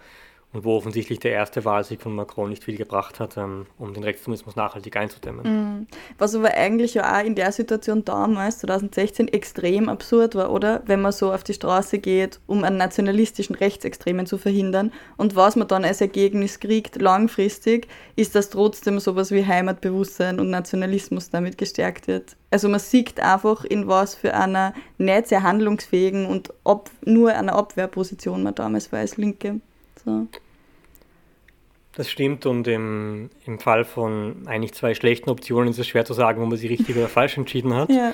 [SPEAKER 3] und wo offensichtlich der erste Wahlsieg von Macron nicht viel gebracht hat, ähm, um den Rechtsextremismus nachhaltig einzudämmen.
[SPEAKER 2] Mhm. Was aber eigentlich ja auch in der Situation damals, 2016, extrem absurd war, oder? Wenn man so auf die Straße geht, um einen nationalistischen Rechtsextremen zu verhindern. Und was man dann als Ergebnis kriegt, langfristig, ist, dass trotzdem sowas wie Heimatbewusstsein und Nationalismus damit gestärkt wird. Also man sieht einfach, in was für einer nicht sehr handlungsfähigen und ob, nur einer Abwehrposition man damals war als Linke. So.
[SPEAKER 3] Das stimmt und im, im Fall von eigentlich zwei schlechten Optionen ist es schwer zu sagen, ob man sich richtig oder falsch entschieden hat. Ja.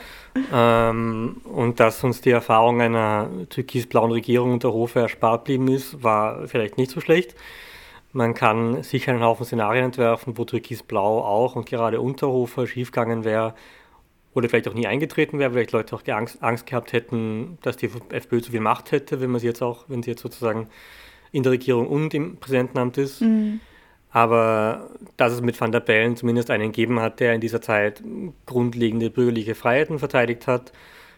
[SPEAKER 3] Ähm, und dass uns die Erfahrung einer türkis-blauen Regierung unter Hofe erspart blieben ist, war vielleicht nicht so schlecht. Man kann sicher einen Haufen Szenarien entwerfen, wo türkis-blau auch und gerade unter Hofer schiefgegangen wäre oder vielleicht auch nie eingetreten wäre, vielleicht Leute auch Angst, Angst gehabt hätten, dass die FPÖ zu viel Macht hätte, wenn man sie jetzt auch, wenn sie jetzt sozusagen in der Regierung und im Präsidentenamt ist. Mhm. Aber dass es mit Van der Bellen zumindest einen gegeben hat, der in dieser Zeit grundlegende bürgerliche Freiheiten verteidigt hat,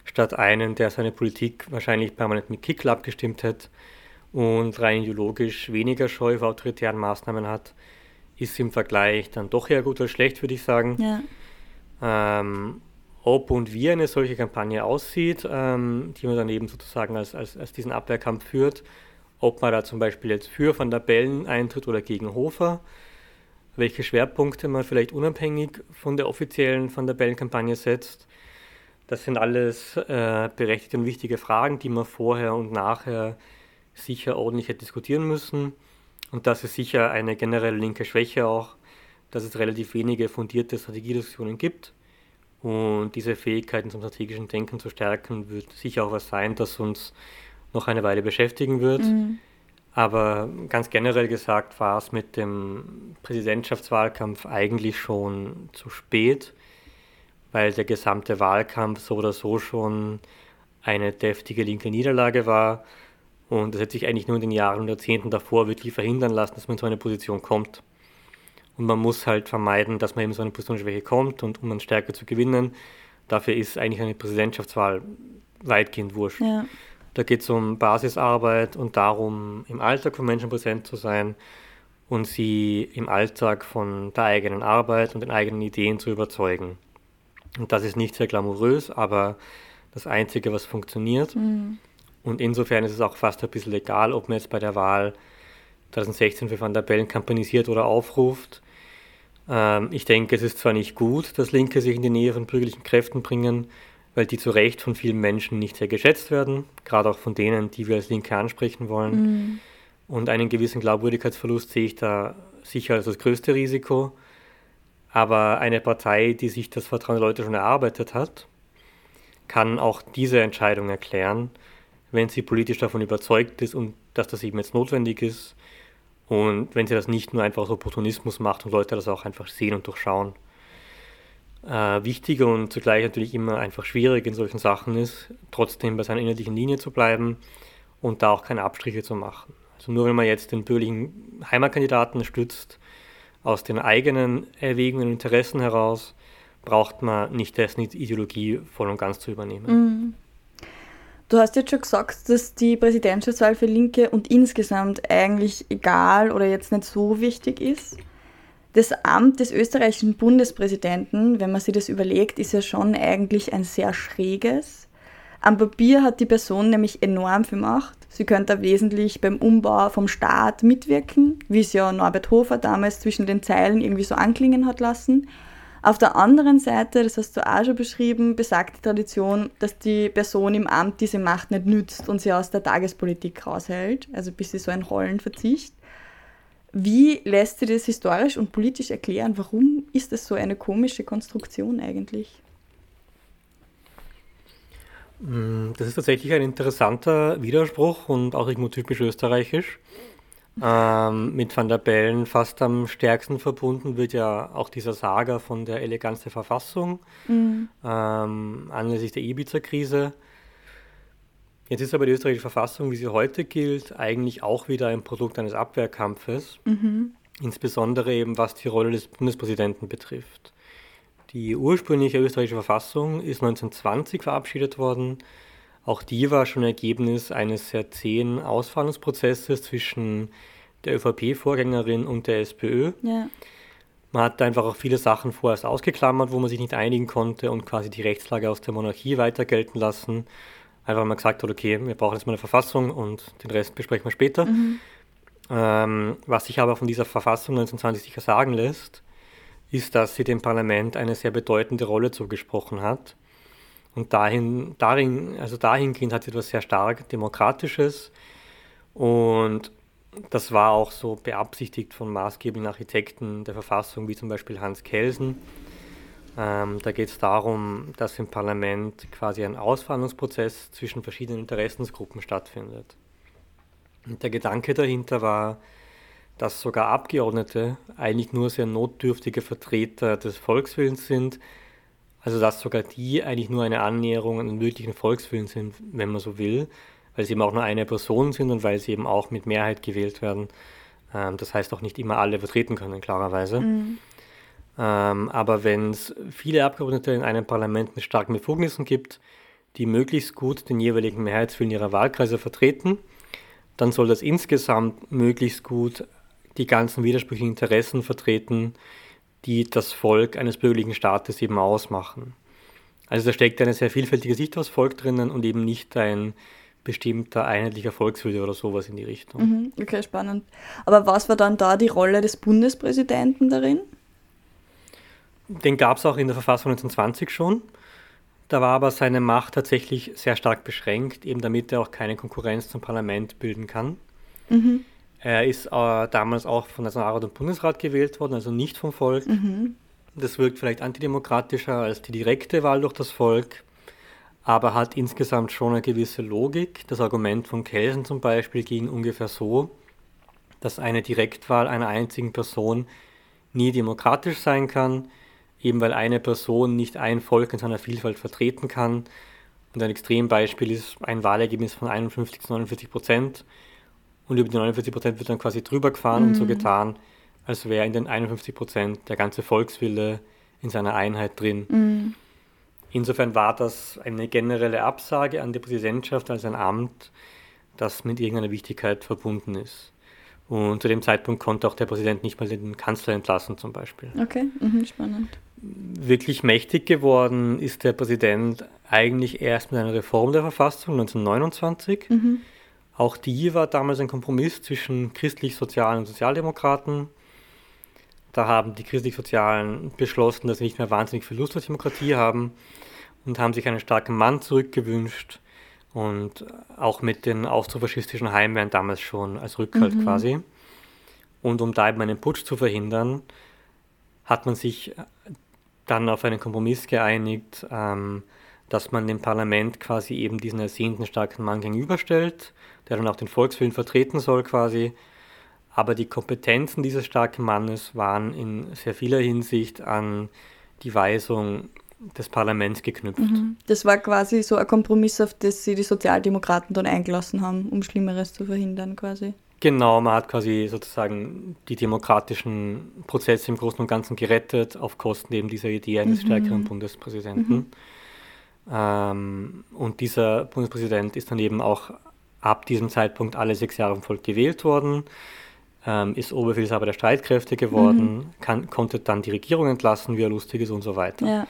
[SPEAKER 3] statt einen, der seine Politik wahrscheinlich permanent mit Kickl abgestimmt hat und rein ideologisch weniger Scheu vor autoritären Maßnahmen hat, ist im Vergleich dann doch eher gut als schlecht, würde ich sagen. Ja. Ähm, ob und wie eine solche Kampagne aussieht, ähm, die man dann eben sozusagen als, als, als diesen Abwehrkampf führt, ob man da zum Beispiel jetzt für Van der Bellen eintritt oder gegen Hofer, welche Schwerpunkte man vielleicht unabhängig von der offiziellen Van der Bellen-Kampagne setzt. Das sind alles äh, berechtigte und wichtige Fragen, die man vorher und nachher sicher ordentlich hätte diskutieren müssen. Und das ist sicher eine generelle linke Schwäche auch, dass es relativ wenige fundierte Strategiediskussionen gibt. Und diese Fähigkeiten zum strategischen Denken zu stärken, wird sicher auch was sein, das uns noch eine Weile beschäftigen wird. Mhm. Aber ganz generell gesagt war es mit dem Präsidentschaftswahlkampf eigentlich schon zu spät, weil der gesamte Wahlkampf so oder so schon eine deftige linke Niederlage war. Und es hat sich eigentlich nur in den Jahren und Jahrzehnten davor wirklich verhindern lassen, dass man in so eine Position kommt. Und man muss halt vermeiden, dass man eben so eine Positionsschwäche kommt. Und um dann stärker zu gewinnen, dafür ist eigentlich eine Präsidentschaftswahl weitgehend wurscht. Ja. Da geht es um Basisarbeit und darum, im Alltag von Menschen präsent zu sein und sie im Alltag von der eigenen Arbeit und den eigenen Ideen zu überzeugen. Und das ist nicht sehr glamourös, aber das Einzige, was funktioniert. Mhm. Und insofern ist es auch fast ein bisschen egal, ob man jetzt bei der Wahl 2016 für Van der Bellen kampanisiert oder aufruft. Ähm, ich denke, es ist zwar nicht gut, dass Linke sich in die Nähe von bürgerlichen Kräften bringen, weil die zu Recht von vielen Menschen nicht sehr geschätzt werden, gerade auch von denen, die wir als Linke ansprechen wollen. Mhm. Und einen gewissen Glaubwürdigkeitsverlust sehe ich da sicher als das größte Risiko. Aber eine Partei, die sich das Vertrauen der Leute schon erarbeitet hat, kann auch diese Entscheidung erklären, wenn sie politisch davon überzeugt ist und dass das eben jetzt notwendig ist. Und wenn sie das nicht nur einfach aus Opportunismus macht und Leute das auch einfach sehen und durchschauen äh, wichtig und zugleich natürlich immer einfach schwierig in solchen Sachen ist, trotzdem bei seiner inhaltlichen Linie zu bleiben und da auch keine Abstriche zu machen. Also nur wenn man jetzt den bürgerlichen Heimatkandidaten stützt, aus den eigenen Erwägungen und Interessen heraus, braucht man nicht dessen Ideologie voll und ganz zu übernehmen.
[SPEAKER 2] Mhm. Du hast jetzt schon gesagt, dass die Präsidentschaftswahl für Linke und insgesamt eigentlich egal oder jetzt nicht so wichtig ist. Das Amt des österreichischen Bundespräsidenten, wenn man sich das überlegt, ist ja schon eigentlich ein sehr schräges. Am Papier hat die Person nämlich enorm viel Macht. Sie könnte wesentlich beim Umbau vom Staat mitwirken, wie es ja Norbert Hofer damals zwischen den Zeilen irgendwie so anklingen hat lassen. Auf der anderen Seite, das hast du auch schon beschrieben, besagt die Tradition, dass die Person im Amt diese Macht nicht nützt und sie aus der Tagespolitik raushält, also bis sie so ein Rollenverzicht. Wie lässt sich das historisch und politisch erklären? Warum ist das so eine komische Konstruktion eigentlich?
[SPEAKER 3] Mm, das ist tatsächlich ein interessanter Widerspruch und auch irgendwo typisch österreichisch. Ähm, mit Van der Bellen fast am stärksten verbunden wird ja auch dieser Saga von der Eleganz der Verfassung mhm. ähm, anlässlich der Ibiza-Krise. Jetzt ist aber die österreichische Verfassung, wie sie heute gilt, eigentlich auch wieder ein Produkt eines Abwehrkampfes, mhm. insbesondere eben was die Rolle des Bundespräsidenten betrifft. Die ursprüngliche österreichische Verfassung ist 1920 verabschiedet worden. Auch die war schon Ergebnis eines sehr zähen Ausfahndungsprozesses zwischen der ÖVP-Vorgängerin und der SPÖ. Ja. Man hat einfach auch viele Sachen vorerst ausgeklammert, wo man sich nicht einigen konnte und quasi die Rechtslage aus der Monarchie weiter gelten lassen einfach mal gesagt hat, okay, wir brauchen jetzt mal eine Verfassung und den Rest besprechen wir später. Mhm. Ähm, was sich aber von dieser Verfassung 1920 sicher sagen lässt, ist, dass sie dem Parlament eine sehr bedeutende Rolle zugesprochen hat. Und dahin, darin, also dahingehend hat sie etwas sehr stark Demokratisches. Und das war auch so beabsichtigt von maßgeblichen Architekten der Verfassung, wie zum Beispiel Hans Kelsen, ähm, da geht es darum, dass im Parlament quasi ein Ausverhandlungsprozess zwischen verschiedenen Interessensgruppen stattfindet. Und der Gedanke dahinter war, dass sogar Abgeordnete eigentlich nur sehr notdürftige Vertreter des Volkswillens sind, also dass sogar die eigentlich nur eine Annäherung an den wirklichen Volkswillen sind, wenn man so will, weil sie eben auch nur eine Person sind und weil sie eben auch mit Mehrheit gewählt werden. Ähm, das heißt auch nicht immer alle vertreten können, klarerweise. Mhm. Ähm, aber wenn es viele Abgeordnete in einem Parlament mit starken Befugnissen gibt, die möglichst gut den jeweiligen Mehrheitswillen ihrer Wahlkreise vertreten, dann soll das insgesamt möglichst gut die ganzen widersprüchlichen Interessen vertreten, die das Volk eines bürgerlichen Staates eben ausmachen. Also da steckt eine sehr vielfältige Sicht aufs Volk drinnen und eben nicht ein bestimmter einheitlicher Volkswille oder sowas in die Richtung.
[SPEAKER 2] Mhm, okay, spannend. Aber was war dann da die Rolle des Bundespräsidenten darin?
[SPEAKER 3] Den gab es auch in der Verfassung 1920 schon. Da war aber seine Macht tatsächlich sehr stark beschränkt, eben damit er auch keine Konkurrenz zum Parlament bilden kann. Mhm. Er ist äh, damals auch von Nationalrat und Bundesrat gewählt worden, also nicht vom Volk. Mhm. Das wirkt vielleicht antidemokratischer als die direkte Wahl durch das Volk, aber hat insgesamt schon eine gewisse Logik. Das Argument von Kelsen zum Beispiel ging ungefähr so. dass eine Direktwahl einer einzigen Person nie demokratisch sein kann, eben weil eine Person nicht ein Volk in seiner Vielfalt vertreten kann. Und ein Extrembeispiel ist ein Wahlergebnis von 51 zu 49 Prozent. Und über die 49 Prozent wird dann quasi drüber gefahren mhm. und so mhm. getan, als wäre in den 51 Prozent der ganze Volkswille in seiner Einheit drin. Mhm. Insofern war das eine generelle Absage an die Präsidentschaft als ein Amt, das mit irgendeiner Wichtigkeit verbunden ist. Und zu dem Zeitpunkt konnte auch der Präsident nicht mal den Kanzler entlassen, zum Beispiel.
[SPEAKER 2] Okay, mhm, spannend.
[SPEAKER 3] Wirklich mächtig geworden ist der Präsident eigentlich erst mit einer Reform der Verfassung 1929. Mhm. Auch die war damals ein Kompromiss zwischen christlich-sozialen und Sozialdemokraten. Da haben die christlich-sozialen beschlossen, dass sie nicht mehr wahnsinnig viel Lust auf Demokratie haben und haben sich einen starken Mann zurückgewünscht und auch mit den austrofaschistischen Heimwehren damals schon als Rückhalt mhm. quasi. Und um da eben einen Putsch zu verhindern, hat man sich dann auf einen Kompromiss geeinigt, ähm, dass man dem Parlament quasi eben diesen ersehnten starken Mann gegenüberstellt, der dann auch den Volkswillen vertreten soll quasi. Aber die Kompetenzen dieses starken Mannes waren in sehr vieler Hinsicht an die Weisung des Parlaments geknüpft. Mhm.
[SPEAKER 2] Das war quasi so ein Kompromiss, auf das sie die Sozialdemokraten dann eingelassen haben, um Schlimmeres zu verhindern quasi.
[SPEAKER 3] Genau, man hat quasi sozusagen die demokratischen Prozesse im Großen und Ganzen gerettet, auf Kosten eben dieser Idee eines mhm. stärkeren Bundespräsidenten. Mhm. Ähm, und dieser Bundespräsident ist dann eben auch ab diesem Zeitpunkt alle sechs Jahre im Volk gewählt worden, ähm, ist Oberbefehlshaber der Streitkräfte geworden, mhm. kann, konnte dann die Regierung entlassen, wie er lustig ist und so weiter. Ja.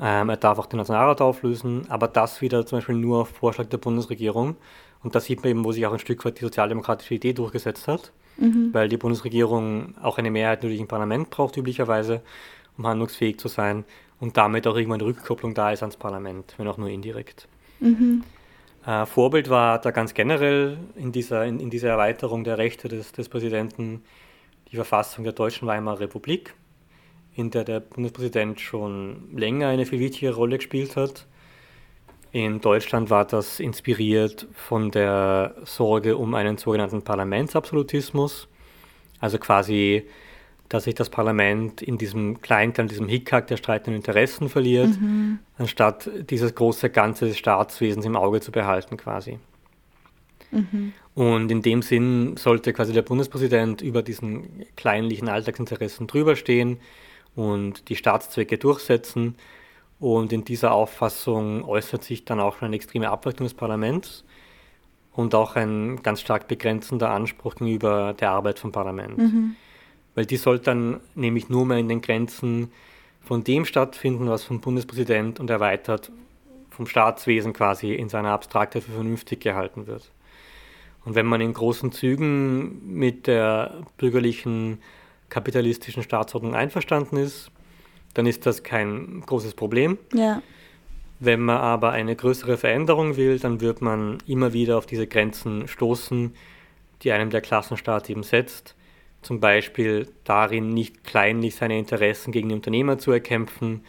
[SPEAKER 3] Ähm, er darf auch den Nationalrat auflösen, aber das wieder zum Beispiel nur auf Vorschlag der Bundesregierung. Und da sieht man eben, wo sich auch ein Stück weit die sozialdemokratische Idee durchgesetzt hat, mhm. weil die Bundesregierung auch eine Mehrheit natürlich im Parlament braucht, üblicherweise, um handlungsfähig zu sein und damit auch irgendwann eine Rückkopplung da ist ans Parlament, wenn auch nur indirekt. Mhm. Äh, Vorbild war da ganz generell in dieser, in, in dieser Erweiterung der Rechte des, des Präsidenten die Verfassung der Deutschen Weimarer Republik in der der Bundespräsident schon länger eine viel wichtigere Rolle gespielt hat. In Deutschland war das inspiriert von der Sorge um einen sogenannten Parlamentsabsolutismus, also quasi, dass sich das Parlament in diesem Kleinklang, diesem Hickhack der streitenden Interessen verliert, mhm. anstatt dieses große Ganze des Staatswesens im Auge zu behalten quasi. Mhm. Und in dem Sinn sollte quasi der Bundespräsident über diesen kleinlichen Alltagsinteressen drüber stehen, und die Staatszwecke durchsetzen. Und in dieser Auffassung äußert sich dann auch eine extreme Abweichung des Parlaments und auch ein ganz stark begrenzender Anspruch gegenüber der Arbeit vom Parlament. Mhm. Weil die soll dann nämlich nur mehr in den Grenzen von dem stattfinden, was vom Bundespräsident und erweitert vom Staatswesen quasi in seiner Abstraktheit für vernünftig gehalten wird. Und wenn man in großen Zügen mit der bürgerlichen kapitalistischen Staatsordnung einverstanden ist, dann ist das kein großes Problem. Ja. Wenn man aber eine größere Veränderung will, dann wird man immer wieder auf diese Grenzen stoßen, die einem der Klassenstaat eben setzt. Zum Beispiel darin, nicht kleinlich seine Interessen gegen die Unternehmer zu erkämpfen,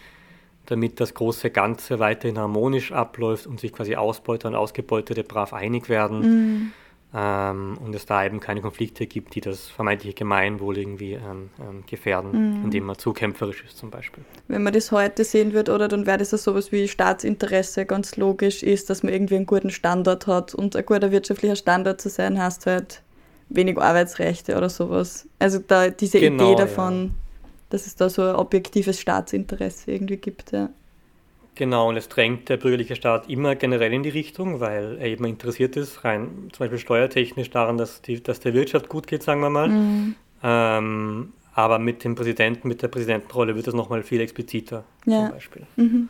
[SPEAKER 3] damit das große Ganze weiterhin harmonisch abläuft und sich quasi Ausbeuter und Ausgebeutete brav einig werden. Mhm ähm, und es da eben keine Konflikte gibt, die das vermeintliche Gemeinwohl irgendwie ähm, ähm, gefährden, mhm. indem man zu kämpferisch ist zum Beispiel.
[SPEAKER 2] Wenn man das heute sehen würde, oder dann wäre das ja sowas wie Staatsinteresse ganz logisch ist, dass man irgendwie einen guten Standard hat und ein guter wirtschaftlicher Standard zu sein, heißt halt wenig Arbeitsrechte oder sowas. Also da diese genau, Idee davon, ja. dass es da so ein objektives Staatsinteresse irgendwie gibt, ja.
[SPEAKER 3] Genau, und es drängt der bürgerliche Staat immer generell in die Richtung, weil er eben interessiert ist, rein zum Beispiel steuertechnisch daran, dass, die, dass der Wirtschaft gut geht, sagen wir mal. Mhm. Ähm, aber mit dem Präsidenten, mit der Präsidentenrolle wird das nochmal viel expliziter, ja. zum Beispiel. Mhm.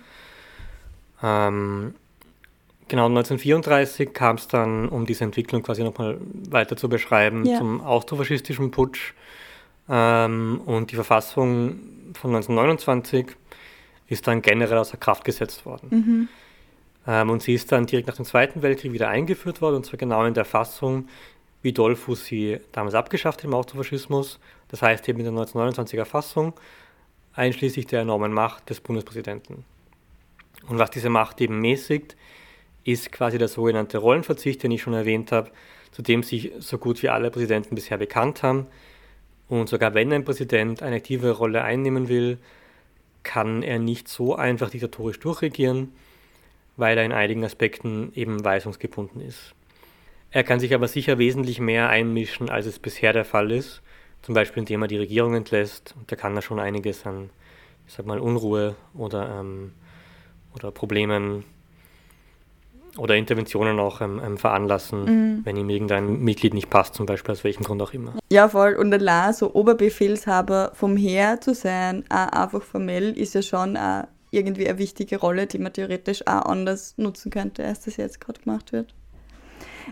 [SPEAKER 3] Ähm, genau, 1934 kam es dann, um diese Entwicklung quasi nochmal weiter zu beschreiben, ja. zum austrofaschistischen Putsch. Ähm, und die Verfassung von 1929 ist dann generell außer Kraft gesetzt worden. Mhm. Ähm, und sie ist dann direkt nach dem Zweiten Weltkrieg wieder eingeführt worden, und zwar genau in der Fassung, wie Dollfuß sie damals abgeschafft hat im Autofaschismus. Das heißt eben in der 1929er Fassung, einschließlich der enormen Macht des Bundespräsidenten. Und was diese Macht eben mäßigt, ist quasi der sogenannte Rollenverzicht, den ich schon erwähnt habe. zu dem sich so gut wie alle Präsidenten bisher bekannt haben. Und sogar wenn ein Präsident eine aktive Rolle einnehmen will, kann er nicht so einfach diktatorisch durchregieren, weil er in einigen Aspekten eben weisungsgebunden ist. Er kann sich aber sicher wesentlich mehr einmischen, als es bisher der Fall ist, zum Beispiel indem er die Regierung entlässt. Und da kann er schon einiges an, ich sag mal, Unruhe oder, ähm, oder Problemen oder Interventionen auch ähm, ähm, veranlassen, mhm. wenn ihm irgendein Mitglied nicht passt, zum Beispiel aus welchem Grund auch immer.
[SPEAKER 2] Ja, voll. Und allein so Oberbefehlshaber vom Heer zu sein, auch einfach formell, ist ja schon auch irgendwie eine wichtige Rolle, die man theoretisch auch anders nutzen könnte, als das jetzt gerade gemacht wird.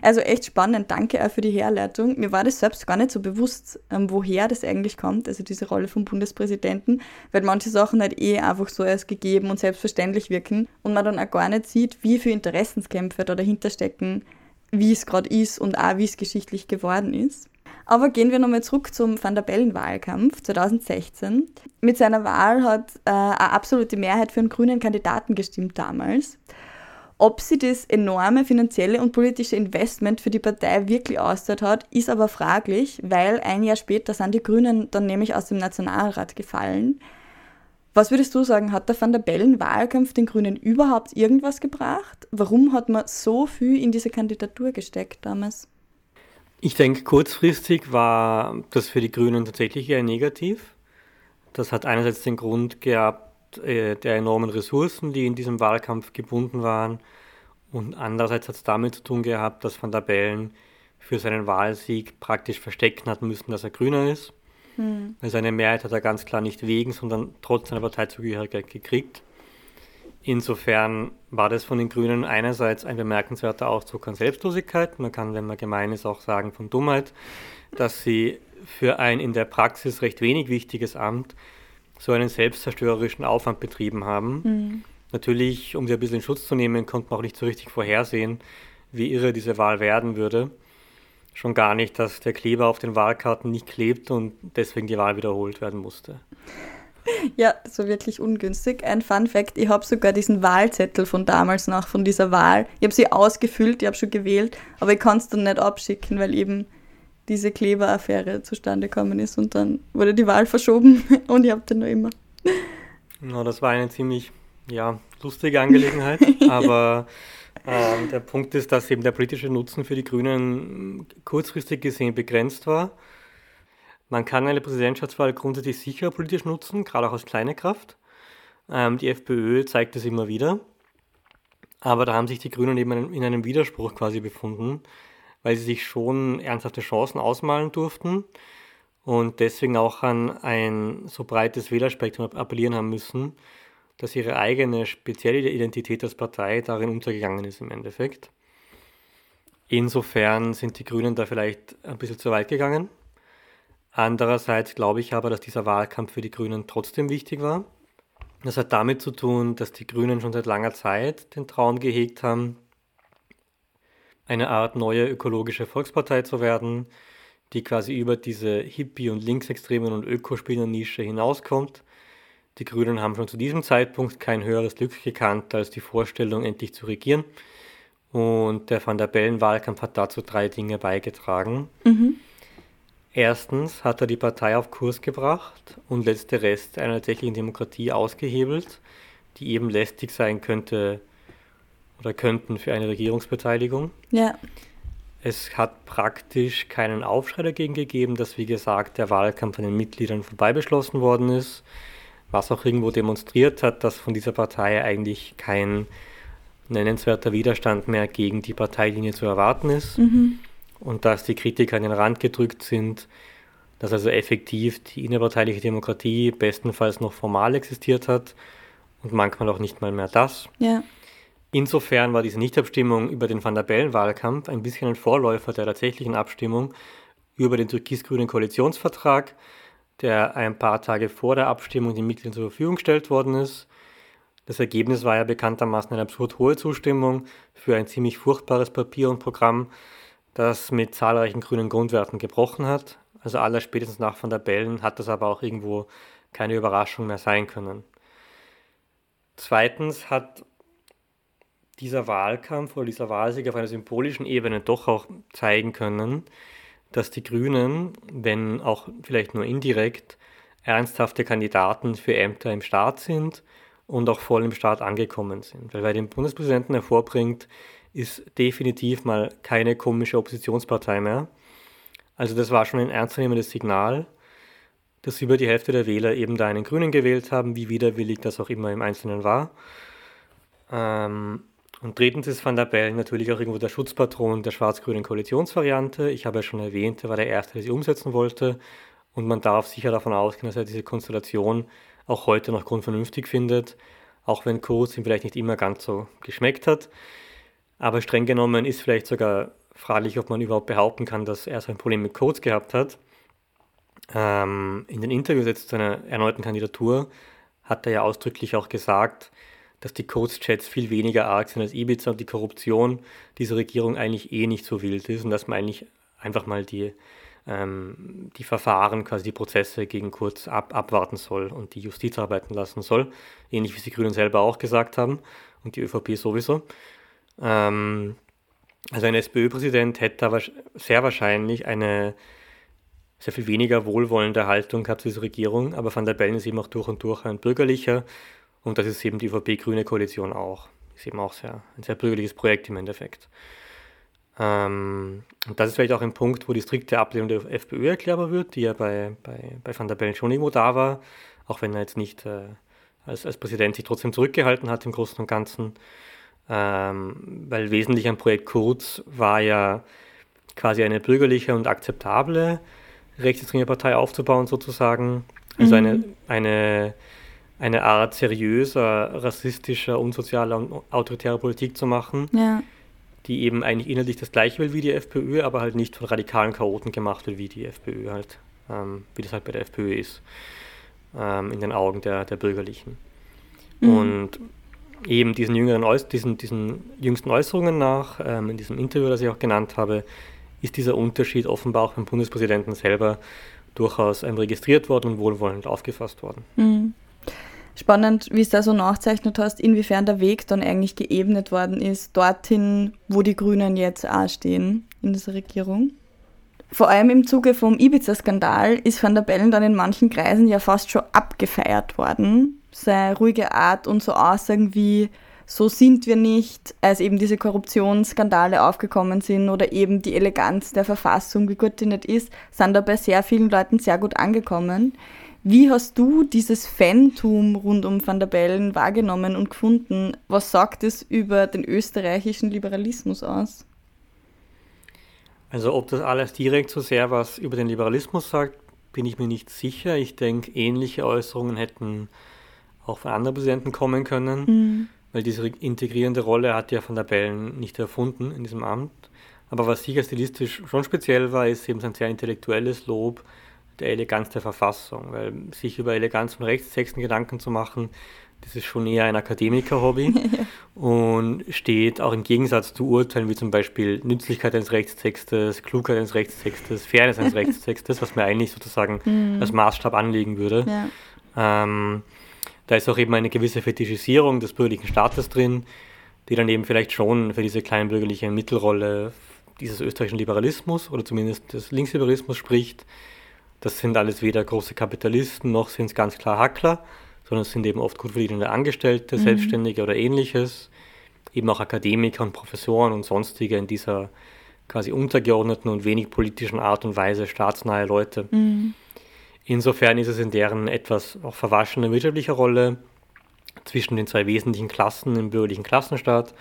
[SPEAKER 2] Also echt spannend, danke auch für die Herleitung. Mir war das selbst gar nicht so bewusst, ähm, woher das eigentlich kommt, also diese Rolle vom Bundespräsidenten, weil manche Sachen halt eh einfach so als gegeben und selbstverständlich wirken und man dann auch gar nicht sieht, wie viele Interessenskämpfe da dahinter stecken, wie es gerade ist und auch wie es geschichtlich geworden ist. Aber gehen wir nochmal zurück zum Van der Bellen-Wahlkampf 2016. Mit seiner Wahl hat äh, eine absolute Mehrheit für einen grünen Kandidaten gestimmt damals. Ob sie das enorme finanzielle und politische Investment für die Partei wirklich auszahlt hat, ist aber fraglich, weil ein Jahr später sind die Grünen dann nämlich aus dem Nationalrat gefallen. Was würdest du sagen, hat der Van der Bellen-Wahlkampf den Grünen überhaupt irgendwas gebracht? Warum hat man so viel in diese Kandidatur gesteckt damals?
[SPEAKER 3] Ich denke, kurzfristig war das für die Grünen tatsächlich eher negativ. Das hat einerseits den Grund gehabt, äh, der enormen Ressourcen, die in diesem Wahlkampf gebunden waren. Und andererseits hat es damit zu tun gehabt, dass Van der Bellen für seinen Wahlsieg praktisch verstecken hat müssen, dass er Grüner ist. Hm. Also eine Mehrheit hat er ganz klar nicht wegen, sondern trotz seiner Parteizugehörigkeit gekriegt. Insofern war das von den Grünen einerseits ein bemerkenswerter Ausdruck an Selbstlosigkeit. Man kann, wenn man gemein ist, auch sagen von Dummheit, dass sie für ein in der Praxis recht wenig wichtiges Amt so einen selbstzerstörerischen Aufwand betrieben haben. Mhm. Natürlich, um sie ein bisschen in Schutz zu nehmen, konnte man auch nicht so richtig vorhersehen, wie irre diese Wahl werden würde. Schon gar nicht, dass der Kleber auf den Wahlkarten nicht klebt und deswegen die Wahl wiederholt werden musste.
[SPEAKER 2] Ja, das war wirklich ungünstig. Ein Fun Fact: Ich habe sogar diesen Wahlzettel von damals noch, von dieser Wahl. Ich habe sie ausgefüllt, ich habe schon gewählt, aber ich kann es dann nicht abschicken, weil eben diese Kleberaffäre zustande gekommen ist und dann wurde die Wahl verschoben und ich habe den noch immer.
[SPEAKER 3] Ja, das war eine ziemlich ja, lustige Angelegenheit, aber ähm, der Punkt ist, dass eben der politische Nutzen für die Grünen kurzfristig gesehen begrenzt war. Man kann eine Präsidentschaftswahl grundsätzlich sicher politisch nutzen, gerade auch als kleine Kraft. Ähm, die FPÖ zeigt es immer wieder. Aber da haben sich die Grünen eben in einem Widerspruch quasi befunden weil sie sich schon ernsthafte Chancen ausmalen durften und deswegen auch an ein so breites Wählerspektrum appellieren haben müssen, dass ihre eigene spezielle Identität als Partei darin untergegangen ist im Endeffekt. Insofern sind die Grünen da vielleicht ein bisschen zu weit gegangen. Andererseits glaube ich aber, dass dieser Wahlkampf für die Grünen trotzdem wichtig war. Das hat damit zu tun, dass die Grünen schon seit langer Zeit den Traum gehegt haben, eine Art neue ökologische Volkspartei zu werden, die quasi über diese Hippie- und Linksextremen und Ökospinner-Nische hinauskommt. Die Grünen haben schon zu diesem Zeitpunkt kein höheres Glück gekannt als die Vorstellung, endlich zu regieren. Und der Van der Bellen-Wahlkampf hat dazu drei Dinge beigetragen. Mhm. Erstens hat er die Partei auf Kurs gebracht und letzte Rest einer tatsächlichen Demokratie ausgehebelt, die eben lästig sein könnte oder könnten für eine Regierungsbeteiligung.
[SPEAKER 2] Ja.
[SPEAKER 3] Es hat praktisch keinen Aufschrei dagegen gegeben, dass, wie gesagt, der Wahlkampf an den Mitgliedern vorbei beschlossen worden ist, was auch irgendwo demonstriert hat, dass von dieser Partei eigentlich kein nennenswerter Widerstand mehr gegen die Parteilinie zu erwarten ist mhm. und dass die Kritiker an den Rand gedrückt sind, dass also effektiv die innerparteiliche Demokratie bestenfalls noch formal existiert hat und manchmal auch nicht mal mehr das.
[SPEAKER 2] Ja.
[SPEAKER 3] Insofern war diese Nichtabstimmung über den Van der Bellen-Wahlkampf ein bisschen ein Vorläufer der tatsächlichen Abstimmung über den türkis-grünen Koalitionsvertrag, der ein paar Tage vor der Abstimmung den Mitgliedern zur Verfügung gestellt worden ist. Das Ergebnis war ja bekanntermaßen eine absurd hohe Zustimmung für ein ziemlich furchtbares Papier und Programm, das mit zahlreichen grünen Grundwerten gebrochen hat. Also aller spätestens nach Van der Bellen hat das aber auch irgendwo keine Überraschung mehr sein können. Zweitens hat dieser Wahlkampf oder dieser Wahlsieg auf einer symbolischen Ebene doch auch zeigen können, dass die Grünen, wenn auch vielleicht nur indirekt, ernsthafte Kandidaten für Ämter im Staat sind und auch voll im Staat angekommen sind. Weil wer den Bundespräsidenten hervorbringt, ist definitiv mal keine komische Oppositionspartei mehr. Also das war schon ein ernstzunehmendes Signal, dass über die Hälfte der Wähler eben da einen Grünen gewählt haben, wie widerwillig das auch immer im Einzelnen war. Ähm, und drittens ist Van der Bellen natürlich auch irgendwo der Schutzpatron der schwarz-grünen Koalitionsvariante. Ich habe ja schon erwähnt, er war der Erste, der sie umsetzen wollte. Und man darf sicher davon ausgehen, dass er diese Konstellation auch heute noch grundvernünftig findet, auch wenn Kurz ihm vielleicht nicht immer ganz so geschmeckt hat. Aber streng genommen ist vielleicht sogar fraglich, ob man überhaupt behaupten kann, dass er so ein Problem mit Kurz gehabt hat. Ähm, in den Interviews jetzt zu einer erneuten Kandidatur hat er ja ausdrücklich auch gesagt, dass die Codes-Chats viel weniger arg sind als Ibiza und die Korruption dieser Regierung eigentlich eh nicht so wild ist und dass man eigentlich einfach mal die, ähm, die Verfahren, quasi die Prozesse gegen Kurz ab, abwarten soll und die Justiz arbeiten lassen soll. Ähnlich wie die Grünen selber auch gesagt haben und die ÖVP sowieso. Ähm, also ein SPÖ-Präsident hätte aber sehr wahrscheinlich eine sehr viel weniger wohlwollende Haltung gehabt zu dieser Regierung, aber Van der Bellen ist eben auch durch und durch ein bürgerlicher und das ist eben die ÖVP-Grüne Koalition auch. Ist eben auch sehr, ein sehr bürgerliches Projekt im Endeffekt. Ähm, und das ist vielleicht auch ein Punkt, wo die strikte Ablehnung der FPÖ erklärbar wird, die ja bei, bei, bei Van der Bellen schon irgendwo da war, auch wenn er jetzt nicht äh, als, als Präsident sich trotzdem zurückgehalten hat im Großen und Ganzen. Ähm, weil wesentlich am Projekt Kurz war ja quasi eine bürgerliche und akzeptable rechtsextreme Partei aufzubauen, sozusagen. Also mhm. eine, eine eine Art seriöser, rassistischer, unsozialer und autoritärer Politik zu machen, ja. die eben eigentlich inhaltlich das gleiche will wie die FPÖ, aber halt nicht von radikalen Chaoten gemacht wird wie die FPÖ halt, ähm, wie das halt bei der FPÖ ist, ähm, in den Augen der, der Bürgerlichen. Mhm. Und eben diesen, jüngeren Äuß diesen, diesen jüngsten Äußerungen nach, ähm, in diesem Interview, das ich auch genannt habe, ist dieser Unterschied offenbar auch beim Bundespräsidenten selber durchaus ähm, registriert worden und wohlwollend aufgefasst worden.
[SPEAKER 2] Mhm spannend, wie es da so nachzeichnet hast, inwiefern der Weg dann eigentlich geebnet worden ist, dorthin, wo die Grünen jetzt auch stehen in dieser Regierung. Vor allem im Zuge vom Ibiza-Skandal ist Van der Bellen dann in manchen Kreisen ja fast schon abgefeiert worden. Seine ruhige Art und so Aussagen wie so sind wir nicht, als eben diese Korruptionsskandale aufgekommen sind oder eben die Eleganz der Verfassung, wie gut die nicht ist, sind da bei sehr vielen Leuten sehr gut angekommen. Wie hast du dieses Fantum rund um Van der Bellen wahrgenommen und gefunden? Was sagt es über den österreichischen Liberalismus aus?
[SPEAKER 3] Also ob das alles direkt so sehr was über den Liberalismus sagt, bin ich mir nicht sicher. Ich denke, ähnliche Äußerungen hätten auch von anderen Präsidenten kommen können, mhm. weil diese integrierende Rolle hat ja Van der Bellen nicht erfunden in diesem Amt. Aber was sicher stilistisch schon speziell war, ist eben sein sehr intellektuelles Lob der Eleganz der Verfassung, weil sich über Eleganz von Rechtstexten Gedanken zu machen, das ist schon eher ein Akademiker-Hobby und steht auch im Gegensatz zu Urteilen wie zum Beispiel Nützlichkeit eines Rechtstextes, Klugheit eines Rechtstextes, Fairness eines Rechtstextes, was man eigentlich sozusagen mm. als Maßstab anlegen würde. Ja. Ähm, da ist auch eben eine gewisse Fetischisierung des bürgerlichen Staates drin, die dann eben vielleicht schon für diese kleinbürgerliche Mittelrolle dieses österreichischen Liberalismus oder zumindest des Linksliberalismus spricht, das sind alles weder große Kapitalisten noch sind es ganz klar Hackler, sondern es sind eben oft gut verdienende Angestellte, mhm. Selbstständige oder ähnliches. Eben auch Akademiker und Professoren und sonstige in dieser quasi untergeordneten und wenig politischen Art und Weise staatsnahe Leute. Mhm. Insofern ist es in deren etwas auch verwaschene wirtschaftlicher Rolle zwischen den zwei wesentlichen Klassen im bürgerlichen Klassenstaat,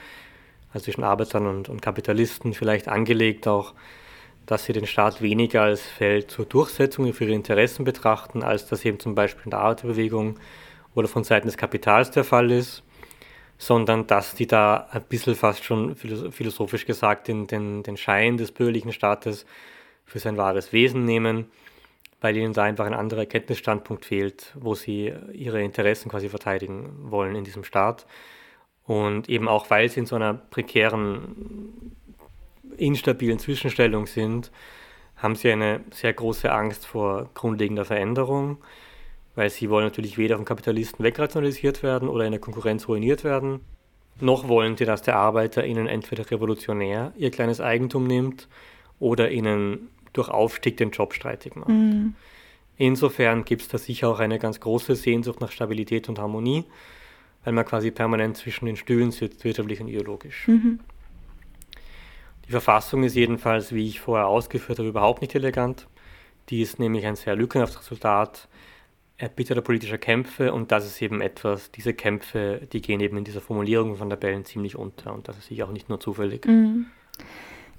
[SPEAKER 3] also zwischen Arbeitern und, und Kapitalisten, vielleicht angelegt auch dass sie den Staat weniger als Feld zur Durchsetzung für ihre Interessen betrachten, als das eben zum Beispiel in der Arbeiterbewegung oder von Seiten des Kapitals der Fall ist, sondern dass die da ein bisschen fast schon philosophisch gesagt den, den, den Schein des bürgerlichen Staates für sein wahres Wesen nehmen, weil ihnen da einfach ein anderer Erkenntnisstandpunkt fehlt, wo sie ihre Interessen quasi verteidigen wollen in diesem Staat. Und eben auch, weil sie in so einer prekären instabilen Zwischenstellung sind, haben sie eine sehr große Angst vor grundlegender Veränderung, weil sie wollen natürlich weder vom Kapitalisten wegrationalisiert werden oder in der Konkurrenz ruiniert werden. noch wollen sie, dass der Arbeiter ihnen entweder revolutionär ihr kleines Eigentum nimmt oder ihnen durch Aufstieg den Job streitig macht. Mhm. Insofern gibt es da sicher auch eine ganz große Sehnsucht nach Stabilität und Harmonie, weil man quasi permanent zwischen den Stühlen sitzt, wirtschaftlich und ideologisch. Mhm. Die Verfassung ist jedenfalls, wie ich vorher ausgeführt habe, überhaupt nicht elegant. Die ist nämlich ein sehr lückenhaftes Resultat erbitterter politischer Kämpfe und das ist eben etwas, diese Kämpfe, die gehen eben in dieser Formulierung von der Bellen ziemlich unter und das ist sicher auch nicht nur zufällig. Mhm.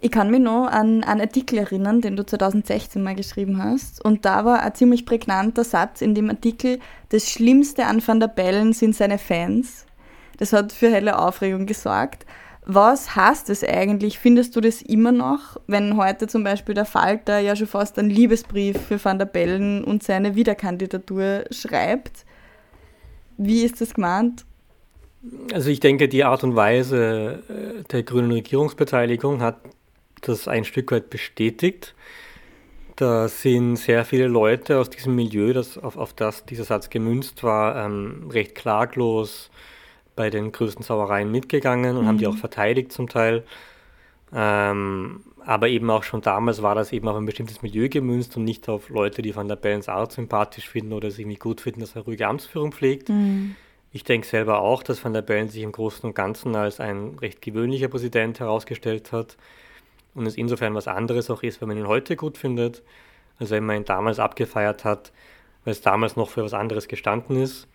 [SPEAKER 2] Ich kann mich noch an einen Artikel erinnern, den du 2016 mal geschrieben hast. Und da war ein ziemlich prägnanter Satz in dem Artikel, das Schlimmste an Van der Bellen sind seine Fans. Das hat für helle Aufregung gesorgt. Was heißt das eigentlich? Findest du das immer noch, wenn heute zum Beispiel der Falter ja schon fast einen Liebesbrief für Van der Bellen und seine Wiederkandidatur schreibt? Wie ist das gemeint?
[SPEAKER 3] Also ich denke, die Art und Weise äh, der grünen Regierungsbeteiligung hat das ein Stück weit bestätigt. Da sind sehr viele Leute aus diesem Milieu, das, auf, auf das dieser Satz gemünzt war, ähm, recht klaglos bei den größten Sauereien mitgegangen und mhm. haben die auch mhm. verteidigt zum Teil. Ähm, aber eben auch schon damals war das eben auf ein bestimmtes Milieu gemünzt und nicht auf Leute, die Van der Bellens Art sympathisch finden oder es irgendwie gut finden, dass er ruhige Amtsführung pflegt. Mhm. Ich denke selber auch, dass Van der Bellen sich im Großen und Ganzen als ein recht gewöhnlicher Präsident herausgestellt hat und es insofern was anderes auch ist, wenn man ihn heute gut findet, als wenn man ihn damals abgefeiert hat, weil es damals noch für was anderes gestanden ist.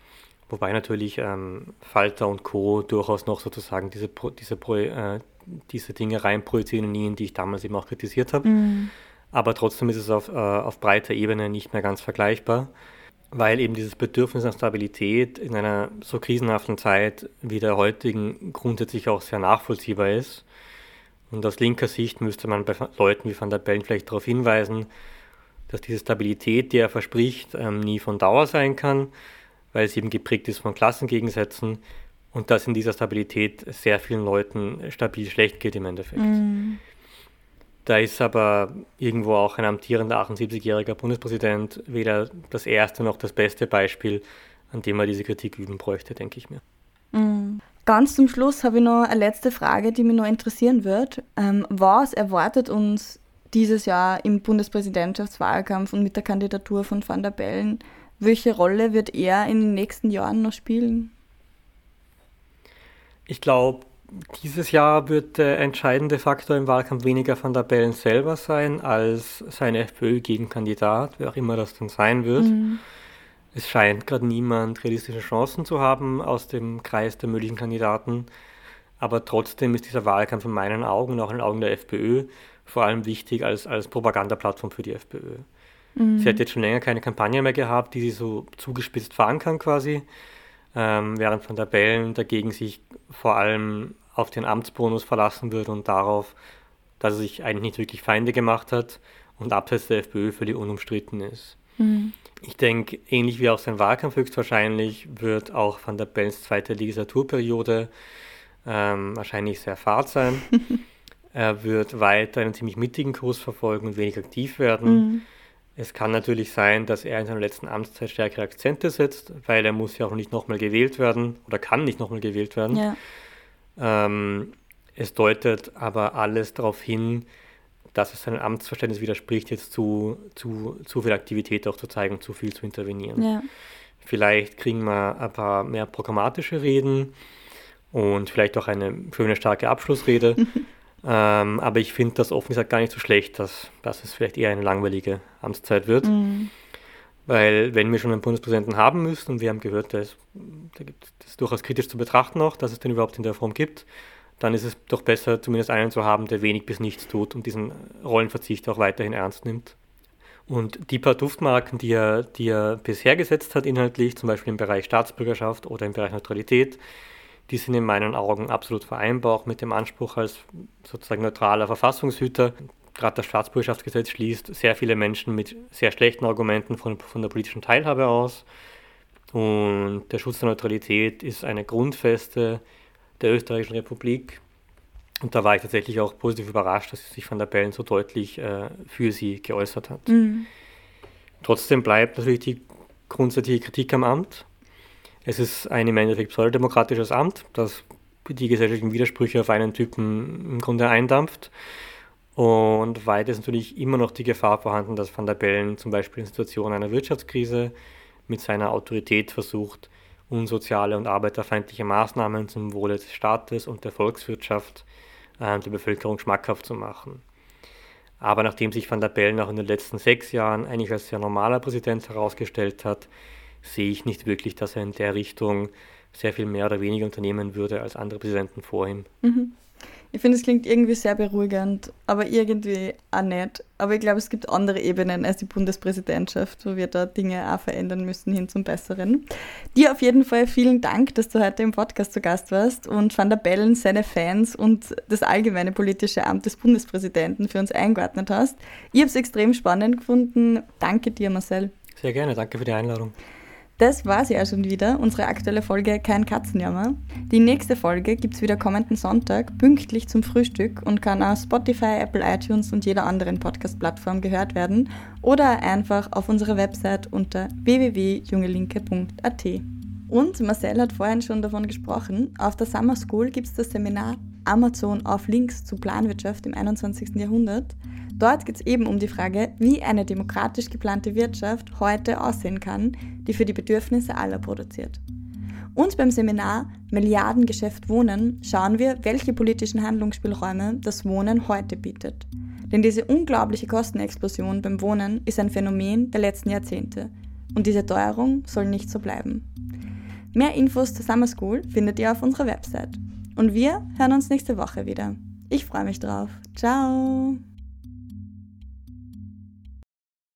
[SPEAKER 3] Wobei natürlich ähm, Falter und Co. durchaus noch sozusagen diese, diese, äh, diese Dinge reinprojizieren in ihn, die ich damals eben auch kritisiert habe. Mhm. Aber trotzdem ist es auf, äh, auf breiter Ebene nicht mehr ganz vergleichbar, weil eben dieses Bedürfnis nach Stabilität in einer so krisenhaften Zeit wie der heutigen grundsätzlich auch sehr nachvollziehbar ist. Und aus linker Sicht müsste man bei Leuten wie Van der Bellen vielleicht darauf hinweisen, dass diese Stabilität, die er verspricht, ähm, nie von Dauer sein kann weil es eben geprägt ist von Klassengegensätzen und dass in dieser Stabilität sehr vielen Leuten stabil schlecht geht im Endeffekt. Mm. Da ist aber irgendwo auch ein amtierender 78-jähriger Bundespräsident weder das erste noch das beste Beispiel, an dem man diese Kritik üben bräuchte, denke ich mir.
[SPEAKER 2] Mm. Ganz zum Schluss habe ich noch eine letzte Frage, die mich noch interessieren wird. Ähm, was erwartet uns dieses Jahr im Bundespräsidentschaftswahlkampf und mit der Kandidatur von Van der Bellen? Welche Rolle wird er in den nächsten Jahren noch spielen?
[SPEAKER 3] Ich glaube, dieses Jahr wird der entscheidende Faktor im Wahlkampf weniger Van der Bellen selber sein, als sein FPÖ-Gegenkandidat, wer auch immer das dann sein wird. Mhm. Es scheint gerade niemand realistische Chancen zu haben aus dem Kreis der möglichen Kandidaten. Aber trotzdem ist dieser Wahlkampf in meinen Augen und auch in den Augen der FPÖ vor allem wichtig als, als Propagandaplattform für die FPÖ. Mhm. Sie hat jetzt schon länger keine Kampagne mehr gehabt, die sie so zugespitzt fahren kann quasi, ähm, während von der Bellen dagegen sich vor allem auf den Amtsbonus verlassen wird und darauf, dass er sich eigentlich nicht wirklich Feinde gemacht hat und abseits der FPÖ völlig unumstritten ist. Mhm. Ich denke, ähnlich wie auch sein Wahlkampf höchstwahrscheinlich wird auch Van der Bellens zweite Legislaturperiode ähm, wahrscheinlich sehr fad sein. er wird weiter einen ziemlich mittigen Kurs verfolgen und wenig aktiv werden. Mhm. Es kann natürlich sein, dass er in seiner letzten Amtszeit stärkere Akzente setzt, weil er muss ja auch nicht nochmal gewählt werden oder kann nicht nochmal gewählt werden. Ja. Ähm, es deutet aber alles darauf hin, dass es seinem Amtsverständnis widerspricht, jetzt zu, zu, zu viel Aktivität auch zu zeigen, zu viel zu intervenieren. Ja. Vielleicht kriegen wir ein paar mehr programmatische Reden und vielleicht auch eine schöne, starke Abschlussrede. Ähm, aber ich finde das offen gesagt gar nicht so schlecht, dass, dass es vielleicht eher eine langweilige Amtszeit wird. Mhm. Weil wenn wir schon einen Bundespräsidenten haben müssen, und wir haben gehört, da ist, da gibt, das ist durchaus kritisch zu betrachten auch, dass es den überhaupt in der Form gibt, dann ist es doch besser, zumindest einen zu haben, der wenig bis nichts tut und diesen Rollenverzicht auch weiterhin ernst nimmt. Und die paar Duftmarken, die er, die er bisher gesetzt hat inhaltlich, zum Beispiel im Bereich Staatsbürgerschaft oder im Bereich Neutralität, die sind in meinen Augen absolut vereinbar, auch mit dem Anspruch als sozusagen neutraler Verfassungshüter. Gerade das Staatsbürgerschaftsgesetz schließt sehr viele Menschen mit sehr schlechten Argumenten von, von der politischen Teilhabe aus. Und der Schutz der Neutralität ist eine Grundfeste der österreichischen Republik. Und da war ich tatsächlich auch positiv überrascht, dass sich Van der Bellen so deutlich äh, für sie geäußert hat. Mhm. Trotzdem bleibt natürlich die grundsätzliche Kritik am Amt. Es ist ein im Endeffekt pseudodemokratisches Amt, das die gesellschaftlichen Widersprüche auf einen Typen im Grunde eindampft. Und weiter ist natürlich immer noch die Gefahr vorhanden, dass Van der Bellen zum Beispiel in Situationen einer Wirtschaftskrise mit seiner Autorität versucht, unsoziale und arbeiterfeindliche Maßnahmen zum Wohle des Staates und der Volkswirtschaft äh, der Bevölkerung schmackhaft zu machen. Aber nachdem sich Van der Bellen auch in den letzten sechs Jahren eigentlich als sehr normaler Präsident herausgestellt hat, sehe ich nicht wirklich, dass er in der Richtung sehr viel mehr oder weniger unternehmen würde als andere Präsidenten vor ihm.
[SPEAKER 2] Mhm. Ich finde, es klingt irgendwie sehr beruhigend, aber irgendwie auch nicht. Aber ich glaube, es gibt andere Ebenen als die Bundespräsidentschaft, wo wir da Dinge auch verändern müssen hin zum Besseren. Dir auf jeden Fall vielen Dank, dass du heute im Podcast zu Gast warst und Van der Bellen, seine Fans und das allgemeine politische Amt des Bundespräsidenten für uns eingeordnet hast. Ich habe es extrem spannend gefunden. Danke dir, Marcel.
[SPEAKER 3] Sehr gerne, danke für die Einladung.
[SPEAKER 2] Das war sie ja schon wieder, unsere aktuelle Folge Kein Katzenjammer. Die nächste Folge gibt es wieder kommenden Sonntag, pünktlich zum Frühstück und kann auf Spotify, Apple iTunes und jeder anderen Podcast-Plattform gehört werden oder einfach auf unserer Website unter www.jungelinke.at. Und Marcel hat vorhin schon davon gesprochen, auf der Summer School gibt es das Seminar Amazon auf Links zu Planwirtschaft im 21. Jahrhundert. Dort geht es eben um die Frage, wie eine demokratisch geplante Wirtschaft heute aussehen kann, die für die Bedürfnisse aller produziert. Und beim Seminar Milliardengeschäft Wohnen schauen wir, welche politischen Handlungsspielräume das Wohnen heute bietet. Denn diese unglaubliche Kostenexplosion beim Wohnen ist ein Phänomen der letzten Jahrzehnte. Und diese Teuerung soll nicht so bleiben. Mehr Infos zur Summer School findet ihr auf unserer Website. Und wir hören uns nächste Woche wieder. Ich freue mich drauf. Ciao!